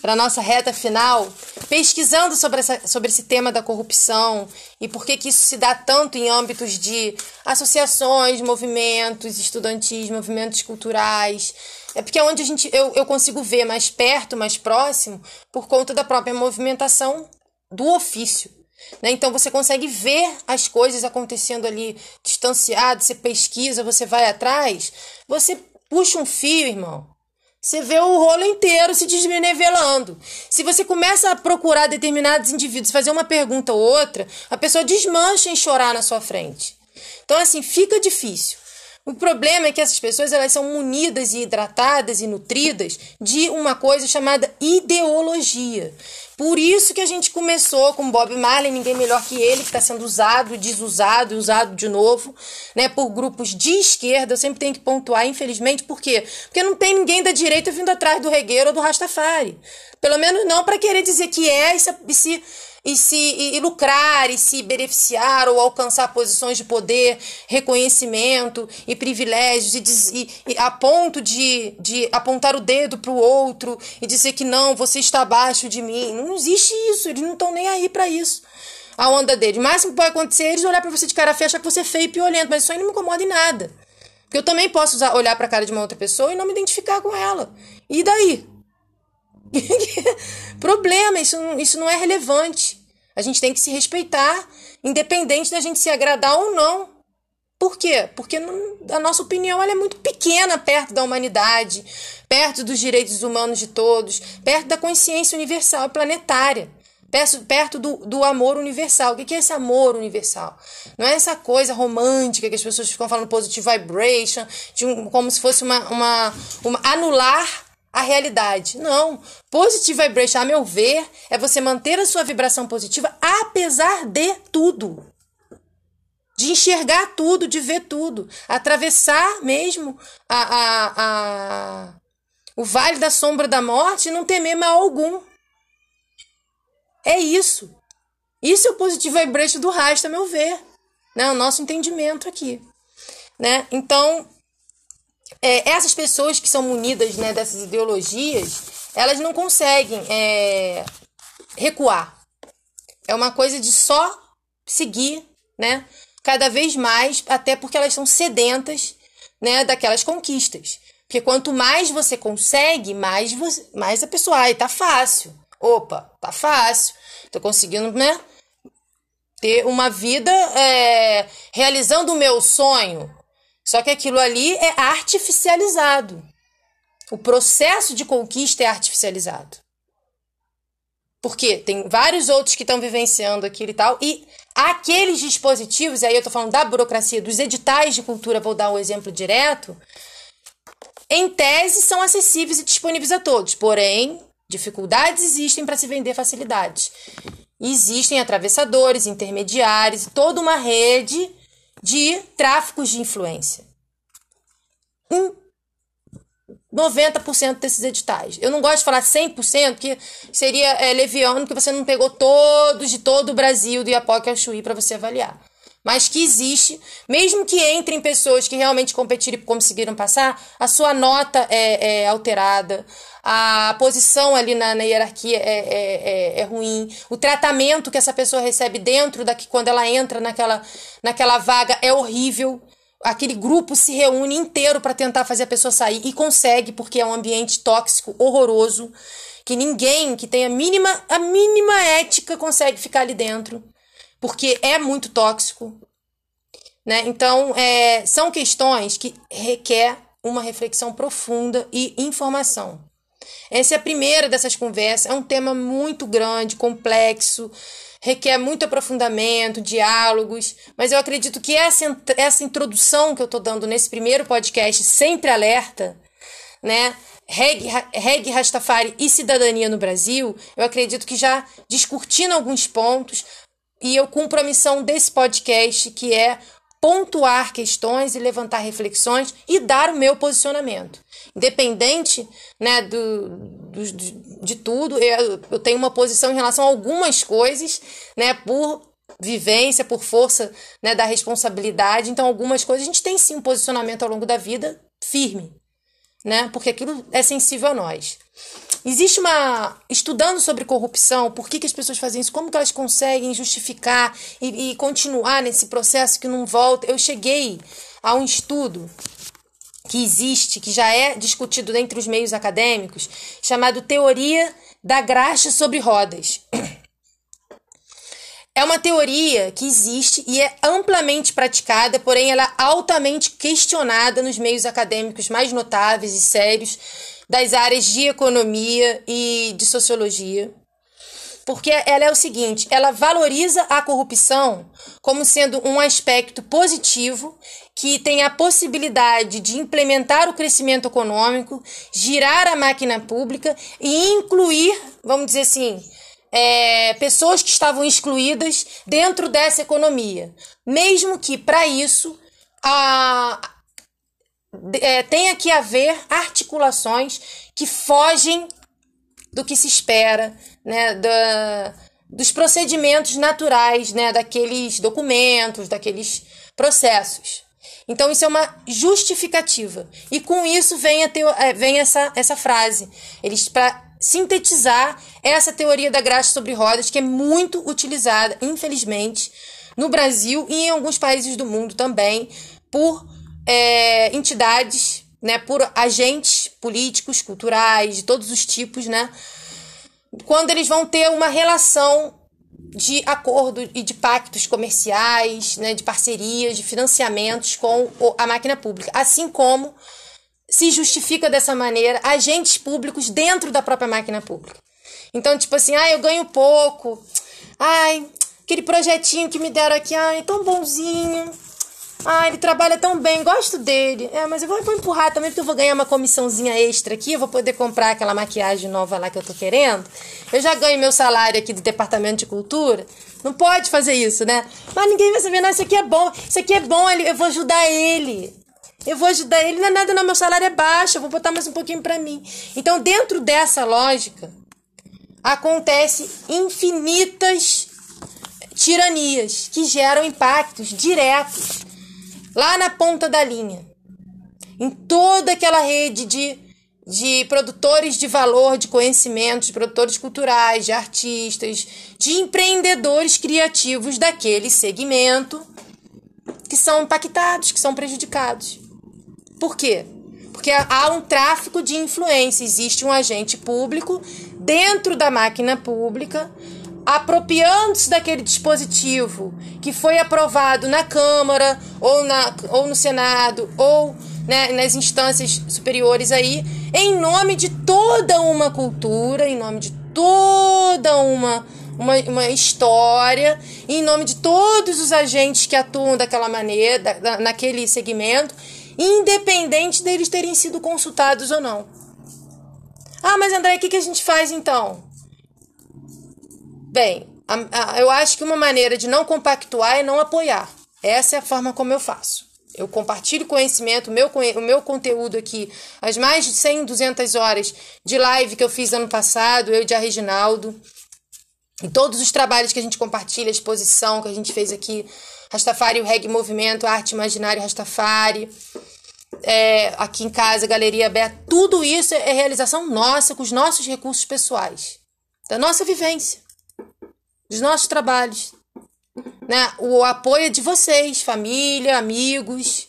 para a nossa reta final, pesquisando sobre, essa, sobre esse tema da corrupção e por que, que isso se dá tanto em âmbitos de associações, movimentos estudantis, movimentos culturais. É porque é onde a gente, eu, eu consigo ver mais perto, mais próximo, por conta da própria movimentação do ofício. Né? Então você consegue ver as coisas acontecendo ali distanciado, você pesquisa, você vai atrás, você puxa um fio, irmão. Você vê o rolo inteiro se desnivelando. Se você começa a procurar determinados indivíduos, fazer uma pergunta ou outra, a pessoa desmancha em chorar na sua frente. Então, assim, fica difícil. O problema é que essas pessoas elas são munidas e hidratadas e nutridas de uma coisa chamada ideologia. Por isso que a gente começou com Bob Marley, ninguém melhor que ele, que está sendo usado, desusado e usado de novo, né, por grupos de esquerda. Eu sempre tenho que pontuar, infelizmente, por quê? Porque não tem ninguém da direita vindo atrás do regueiro ou do Rastafari. Pelo menos não para querer dizer que é e se, e se e se e, e lucrar e se beneficiar ou alcançar posições de poder, reconhecimento e privilégios e, e, a ponto de, de apontar o dedo para o outro e dizer que não, você está abaixo de mim. Não existe isso, eles não estão nem aí para isso. A onda deles. O máximo que pode acontecer é eles olhar para você de cara feia, achar que você é feio e piolento, mas isso aí não me incomoda em nada. Porque eu também posso usar, olhar para a cara de uma outra pessoa e não me identificar com ela. E daí? Problema, isso, isso não é relevante. A gente tem que se respeitar, independente da gente se agradar ou não. Por quê? Porque a nossa opinião é muito pequena perto da humanidade, perto dos direitos humanos de todos, perto da consciência universal e planetária, perto, perto do, do amor universal. O que é esse amor universal? Não é essa coisa romântica que as pessoas ficam falando positive vibration, de um, como se fosse uma, uma, uma anular a realidade. Não. Positive vibration, a meu ver, é você manter a sua vibração positiva apesar de tudo. De enxergar tudo, de ver tudo. Atravessar mesmo a, a, a, o vale da sombra da morte e não temer mal algum. É isso. Isso é o positive vibration do rastro, a meu ver. Né? O nosso entendimento aqui. Né? Então, é, essas pessoas que são munidas né, dessas ideologias, elas não conseguem é, recuar. É uma coisa de só seguir, né? Cada vez mais, até porque elas são sedentas, né, daquelas conquistas. Porque quanto mais você consegue, mais, você, mais a pessoa, ai, tá fácil. Opa, tá fácil. Tô conseguindo, né? Ter uma vida é, realizando o meu sonho. Só que aquilo ali é artificializado. O processo de conquista é artificializado. Porque tem vários outros que estão vivenciando aquilo e tal, e aqueles dispositivos, e aí eu estou falando da burocracia, dos editais de cultura, vou dar um exemplo direto, em tese são acessíveis e disponíveis a todos, porém, dificuldades existem para se vender facilidades. Existem atravessadores, intermediários, toda uma rede de tráficos de influência. Um 90% desses editais. Eu não gosto de falar 100%, que seria é, leviano, que você não pegou todos de todo o Brasil, do Iapoque ao Chuí, para você avaliar. Mas que existe, mesmo que entrem pessoas que realmente competiram e conseguiram passar, a sua nota é, é alterada, a posição ali na, na hierarquia é, é, é, é, ruim, o tratamento que essa pessoa recebe dentro daqui quando ela entra naquela, naquela vaga é horrível. Aquele grupo se reúne inteiro para tentar fazer a pessoa sair e consegue, porque é um ambiente tóxico, horroroso, que ninguém que tenha a mínima, a mínima ética consegue ficar ali dentro, porque é muito tóxico. Né? Então, é, são questões que requer uma reflexão profunda e informação. Essa é a primeira dessas conversas. É um tema muito grande, complexo, requer muito aprofundamento, diálogos, mas eu acredito que essa, essa introdução que eu estou dando nesse primeiro podcast, sempre alerta, né? Reg, Reg Rastafari e cidadania no Brasil, eu acredito que já discutindo alguns pontos, e eu cumpro a missão desse podcast, que é pontuar questões e levantar reflexões e dar o meu posicionamento. Independente né, do, do, de tudo, eu, eu tenho uma posição em relação a algumas coisas, né, por vivência, por força né, da responsabilidade. Então, algumas coisas a gente tem sim um posicionamento ao longo da vida firme, né, porque aquilo é sensível a nós. Existe uma. Estudando sobre corrupção, por que, que as pessoas fazem isso, como que elas conseguem justificar e, e continuar nesse processo que não volta. Eu cheguei a um estudo que existe, que já é discutido entre os meios acadêmicos, chamado Teoria da Graxa sobre Rodas. É uma teoria que existe e é amplamente praticada, porém ela é altamente questionada nos meios acadêmicos mais notáveis e sérios das áreas de economia e de sociologia. Porque ela é o seguinte, ela valoriza a corrupção como sendo um aspecto positivo que tem a possibilidade de implementar o crescimento econômico, girar a máquina pública e incluir, vamos dizer assim, é, pessoas que estavam excluídas dentro dessa economia. Mesmo que, para isso, a, é, tenha que haver articulações que fogem do que se espera, né, da, dos procedimentos naturais, né, daqueles documentos, daqueles processos. Então isso é uma justificativa. E com isso vem, a teo, é, vem essa, essa frase. Eles para sintetizar essa teoria da graxa sobre rodas que é muito utilizada, infelizmente, no Brasil e em alguns países do mundo também por é, entidades, né, por agentes políticos, culturais, de todos os tipos, né, quando eles vão ter uma relação de acordo e de pactos comerciais, né, de parcerias, de financiamentos com a máquina pública, assim como se justifica dessa maneira agentes públicos dentro da própria máquina pública. Então, tipo assim, ah, eu ganho pouco, ai, aquele projetinho que me deram aqui, ai, tão bonzinho, ah, ele trabalha tão bem, gosto dele. É, mas eu vou, vou, empurrar também porque eu vou ganhar uma comissãozinha extra aqui, eu vou poder comprar aquela maquiagem nova lá que eu tô querendo. Eu já ganho meu salário aqui do departamento de cultura. Não pode fazer isso, né? Mas ninguém vai saber, não, isso aqui é bom, isso aqui é bom, eu vou ajudar ele. Eu vou ajudar ele, não é nada, não, meu salário é baixo, eu vou botar mais um pouquinho para mim. Então, dentro dessa lógica, acontece infinitas tiranias que geram impactos diretos lá na ponta da linha, em toda aquela rede de, de produtores de valor, de conhecimento, de produtores culturais, de artistas, de empreendedores criativos daquele segmento que são impactados, que são prejudicados. Por quê? Porque há um tráfico de influência, existe um agente público dentro da máquina pública apropriando-se daquele dispositivo que foi aprovado na Câmara ou, na, ou no Senado ou né, nas instâncias superiores aí, em nome de toda uma cultura, em nome de toda uma, uma, uma história, em nome de todos os agentes que atuam daquela maneira, da, naquele segmento, independente deles terem sido consultados ou não. Ah, mas André, o que, que a gente faz então? Bem, a, a, eu acho que uma maneira de não compactuar é não apoiar. Essa é a forma como eu faço. Eu compartilho conhecimento, o meu, o meu conteúdo aqui, as mais de 100, 200 horas de live que eu fiz ano passado, eu e a Reginaldo, e todos os trabalhos que a gente compartilha, a exposição que a gente fez aqui, Rastafari, o Reg Movimento, Arte Imaginário Rastafari, é, aqui em casa, Galeria Aberta, tudo isso é realização nossa, com os nossos recursos pessoais, da nossa vivência dos nossos trabalhos. Né? O apoio é de vocês, família, amigos,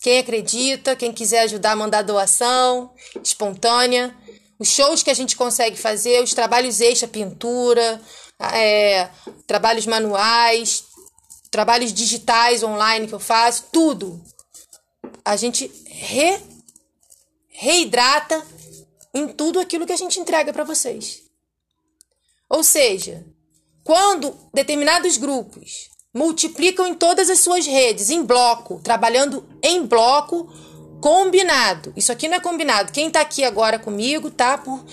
quem acredita, quem quiser ajudar, mandar doação espontânea. Os shows que a gente consegue fazer, os trabalhos extra, pintura, é, trabalhos manuais, trabalhos digitais online que eu faço, tudo. A gente re, reidrata em tudo aquilo que a gente entrega para vocês. Ou seja, Quando determinados grupos multiplicam em todas as suas redes, em bloco, trabalhando em bloco, combinado. Isso aqui não é combinado. Quem está aqui agora comigo tá por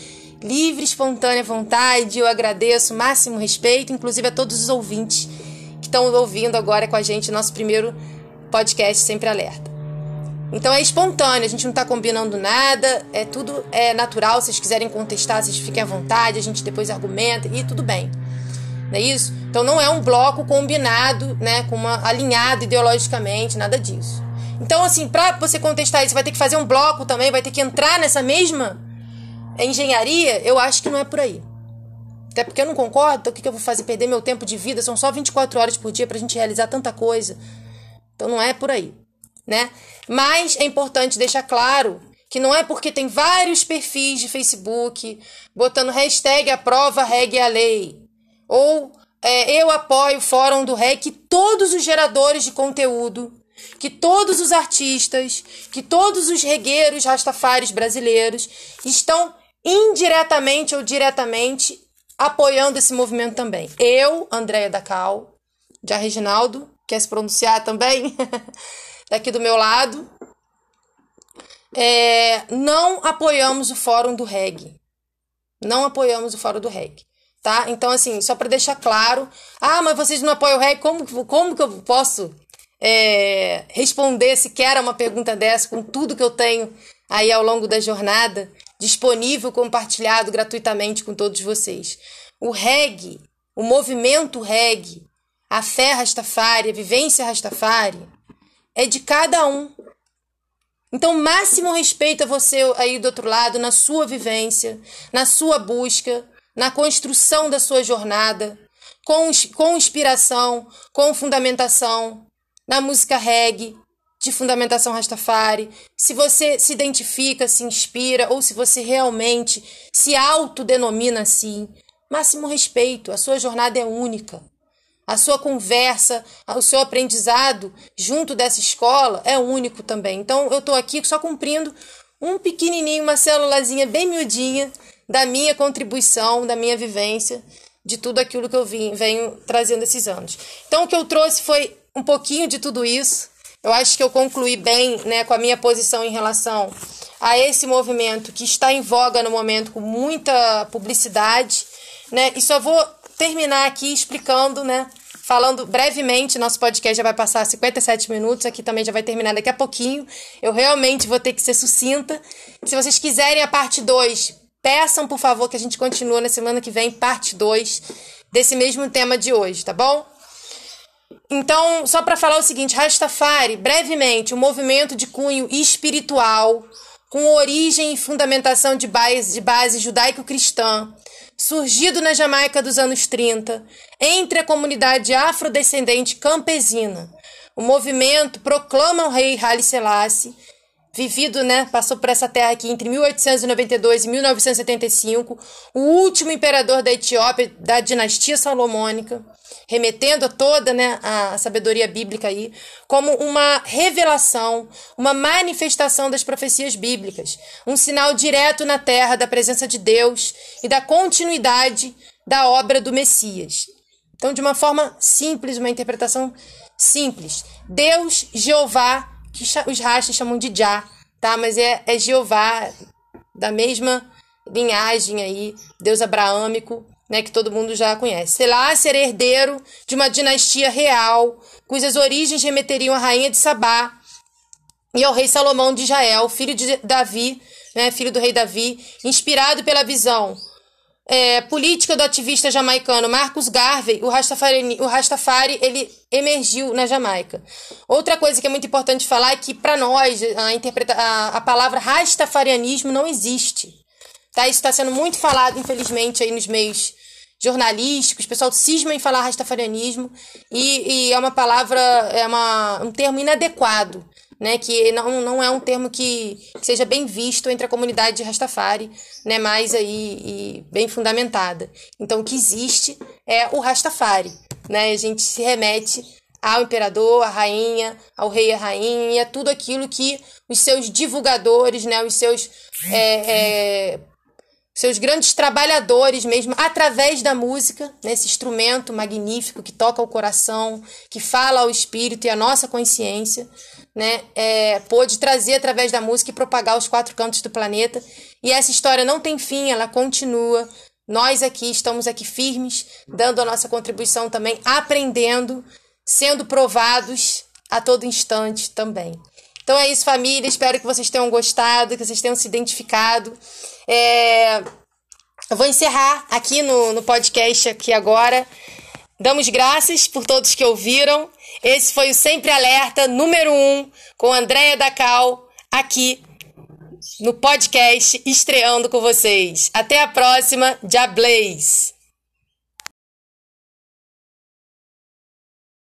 livre, espontânea vontade. Eu agradeço, máximo respeito, inclusive a todos os ouvintes que estão ouvindo agora com a gente nosso primeiro podcast Sempre Alerta. Então é espontâneo, a gente não está combinando nada, é tudo é natural. Se vocês quiserem contestar, vocês fiquem à vontade, a gente depois argumenta e tudo bem. Não é isso? Então não é um bloco combinado, né, com uma alinhado ideologicamente, nada disso. Então assim, para você contestar isso, vai ter que fazer um bloco também, vai ter que entrar nessa mesma engenharia. Eu acho que não é por aí. Até porque eu não concordo, então o que eu vou fazer? Perder meu tempo de vida? São só 24 horas por dia para a gente realizar tanta coisa. Então não é por aí, né? Mas é importante deixar claro que não é porque tem vários perfis de Facebook botando hashtag aprova regue a lei ou é, eu apoio o Fórum do REC que todos os geradores de conteúdo, que todos os artistas, que todos os regueiros rastafares brasileiros estão indiretamente ou diretamente apoiando esse movimento também. Eu, Andréia da Cal, já Reginaldo, quer se pronunciar também? Daqui do meu lado. É, não apoiamos o Fórum do Reg. Não apoiamos o Fórum do Reg tá? Então, assim, só para deixar claro, ah, mas vocês não apoiam o REC, como, como que eu posso é, responder sequer a uma pergunta dessa com tudo que eu tenho aí ao longo da jornada, disponível, compartilhado gratuitamente com todos vocês? O REG, o movimento REG, a fé Rastafari, a vivência Rastafari, é de cada um. Então, máximo respeito a você aí do outro lado, na sua vivência, na sua busca, na construção da sua jornada, com, com inspiração, com fundamentação, na música reggae, de fundamentação Rastafari, se você se identifica, se inspira, ou se você realmente se autodenomina assim, máximo respeito, a sua jornada é única. A sua conversa, o seu aprendizado junto dessa escola é único também. Então eu estou aqui só cumprindo um pequenininho, uma célulazinha bem miudinha da minha contribuição, da minha vivência, de tudo aquilo que eu vim, venho trazendo esses anos. Então, o que eu trouxe foi um pouquinho de tudo isso. Eu acho que eu concluí bem né, com a minha posição em relação a esse movimento que está em voga no momento com muita publicidade. Né, e só vou terminar aqui explicando, né, falando brevemente, nosso podcast já vai passar 57 minutos, aqui também já vai terminar daqui a pouquinho. Eu realmente vou ter que ser sucinta. Se vocês quiserem a parte 2, Peçam, por favor, que a gente continue na semana que vem, parte 2 desse mesmo tema de hoje, tá bom? Então, só para falar o seguinte, Rastafari, brevemente, um movimento de cunho espiritual, com origem e fundamentação de base, de base judaico-cristã, surgido na Jamaica dos anos 30, entre a comunidade afrodescendente campesina. O movimento proclama o rei Haile Selassie vivido, né, passou por essa terra aqui entre 1892 e 1975, o último imperador da Etiópia da dinastia salomônica, remetendo a toda, né, a sabedoria bíblica aí, como uma revelação, uma manifestação das profecias bíblicas, um sinal direto na terra da presença de Deus e da continuidade da obra do Messias. Então, de uma forma simples, uma interpretação simples, Deus, Jeová, que os rastas chamam de Já, tá? Mas é, é Jeová, da mesma linhagem aí, Deus abraâmico, né, que todo mundo já conhece. Selassie era herdeiro de uma dinastia real, cujas origens remeteriam à rainha de Sabá e ao rei Salomão de Israel, filho de Davi, né, filho do rei Davi, inspirado pela visão é, política do ativista jamaicano Marcus Garvey, o Rastafari, o Rastafari ele emergiu na Jamaica. Outra coisa que é muito importante falar é que para nós a, interpreta a, a palavra Rastafarianismo não existe. Tá? Isso está sendo muito falado, infelizmente, aí nos meios jornalísticos, o pessoal cisma em falar rastafarianismo e, e é uma palavra, é uma, um termo inadequado né, que não, não é um termo que, seja bem visto entre a comunidade de Rastafari, né, mais aí bem fundamentada. Então, o que existe é o Rastafari, né, a gente se remete ao imperador, à rainha, ao rei e à rainha, tudo aquilo que os seus divulgadores, né, os seus é, é, seus grandes trabalhadores mesmo, através da música, nesse instrumento magnífico que toca o coração, que fala ao espírito e à nossa consciência, né? É, pôde trazer através da música e propagar os quatro cantos do planeta. E essa história não tem fim, ela continua. Nós aqui estamos aqui firmes, dando a nossa contribuição também, aprendendo, sendo provados a todo instante também. Então é isso, família. Espero que vocês tenham gostado, que vocês tenham se identificado. É... Eu vou encerrar aqui no, no podcast aqui agora. Damos graças por todos que ouviram. Esse foi o Sempre Alerta número 1 um, com Andréia Dacal aqui no podcast estreando com vocês. Até a próxima. Diablês!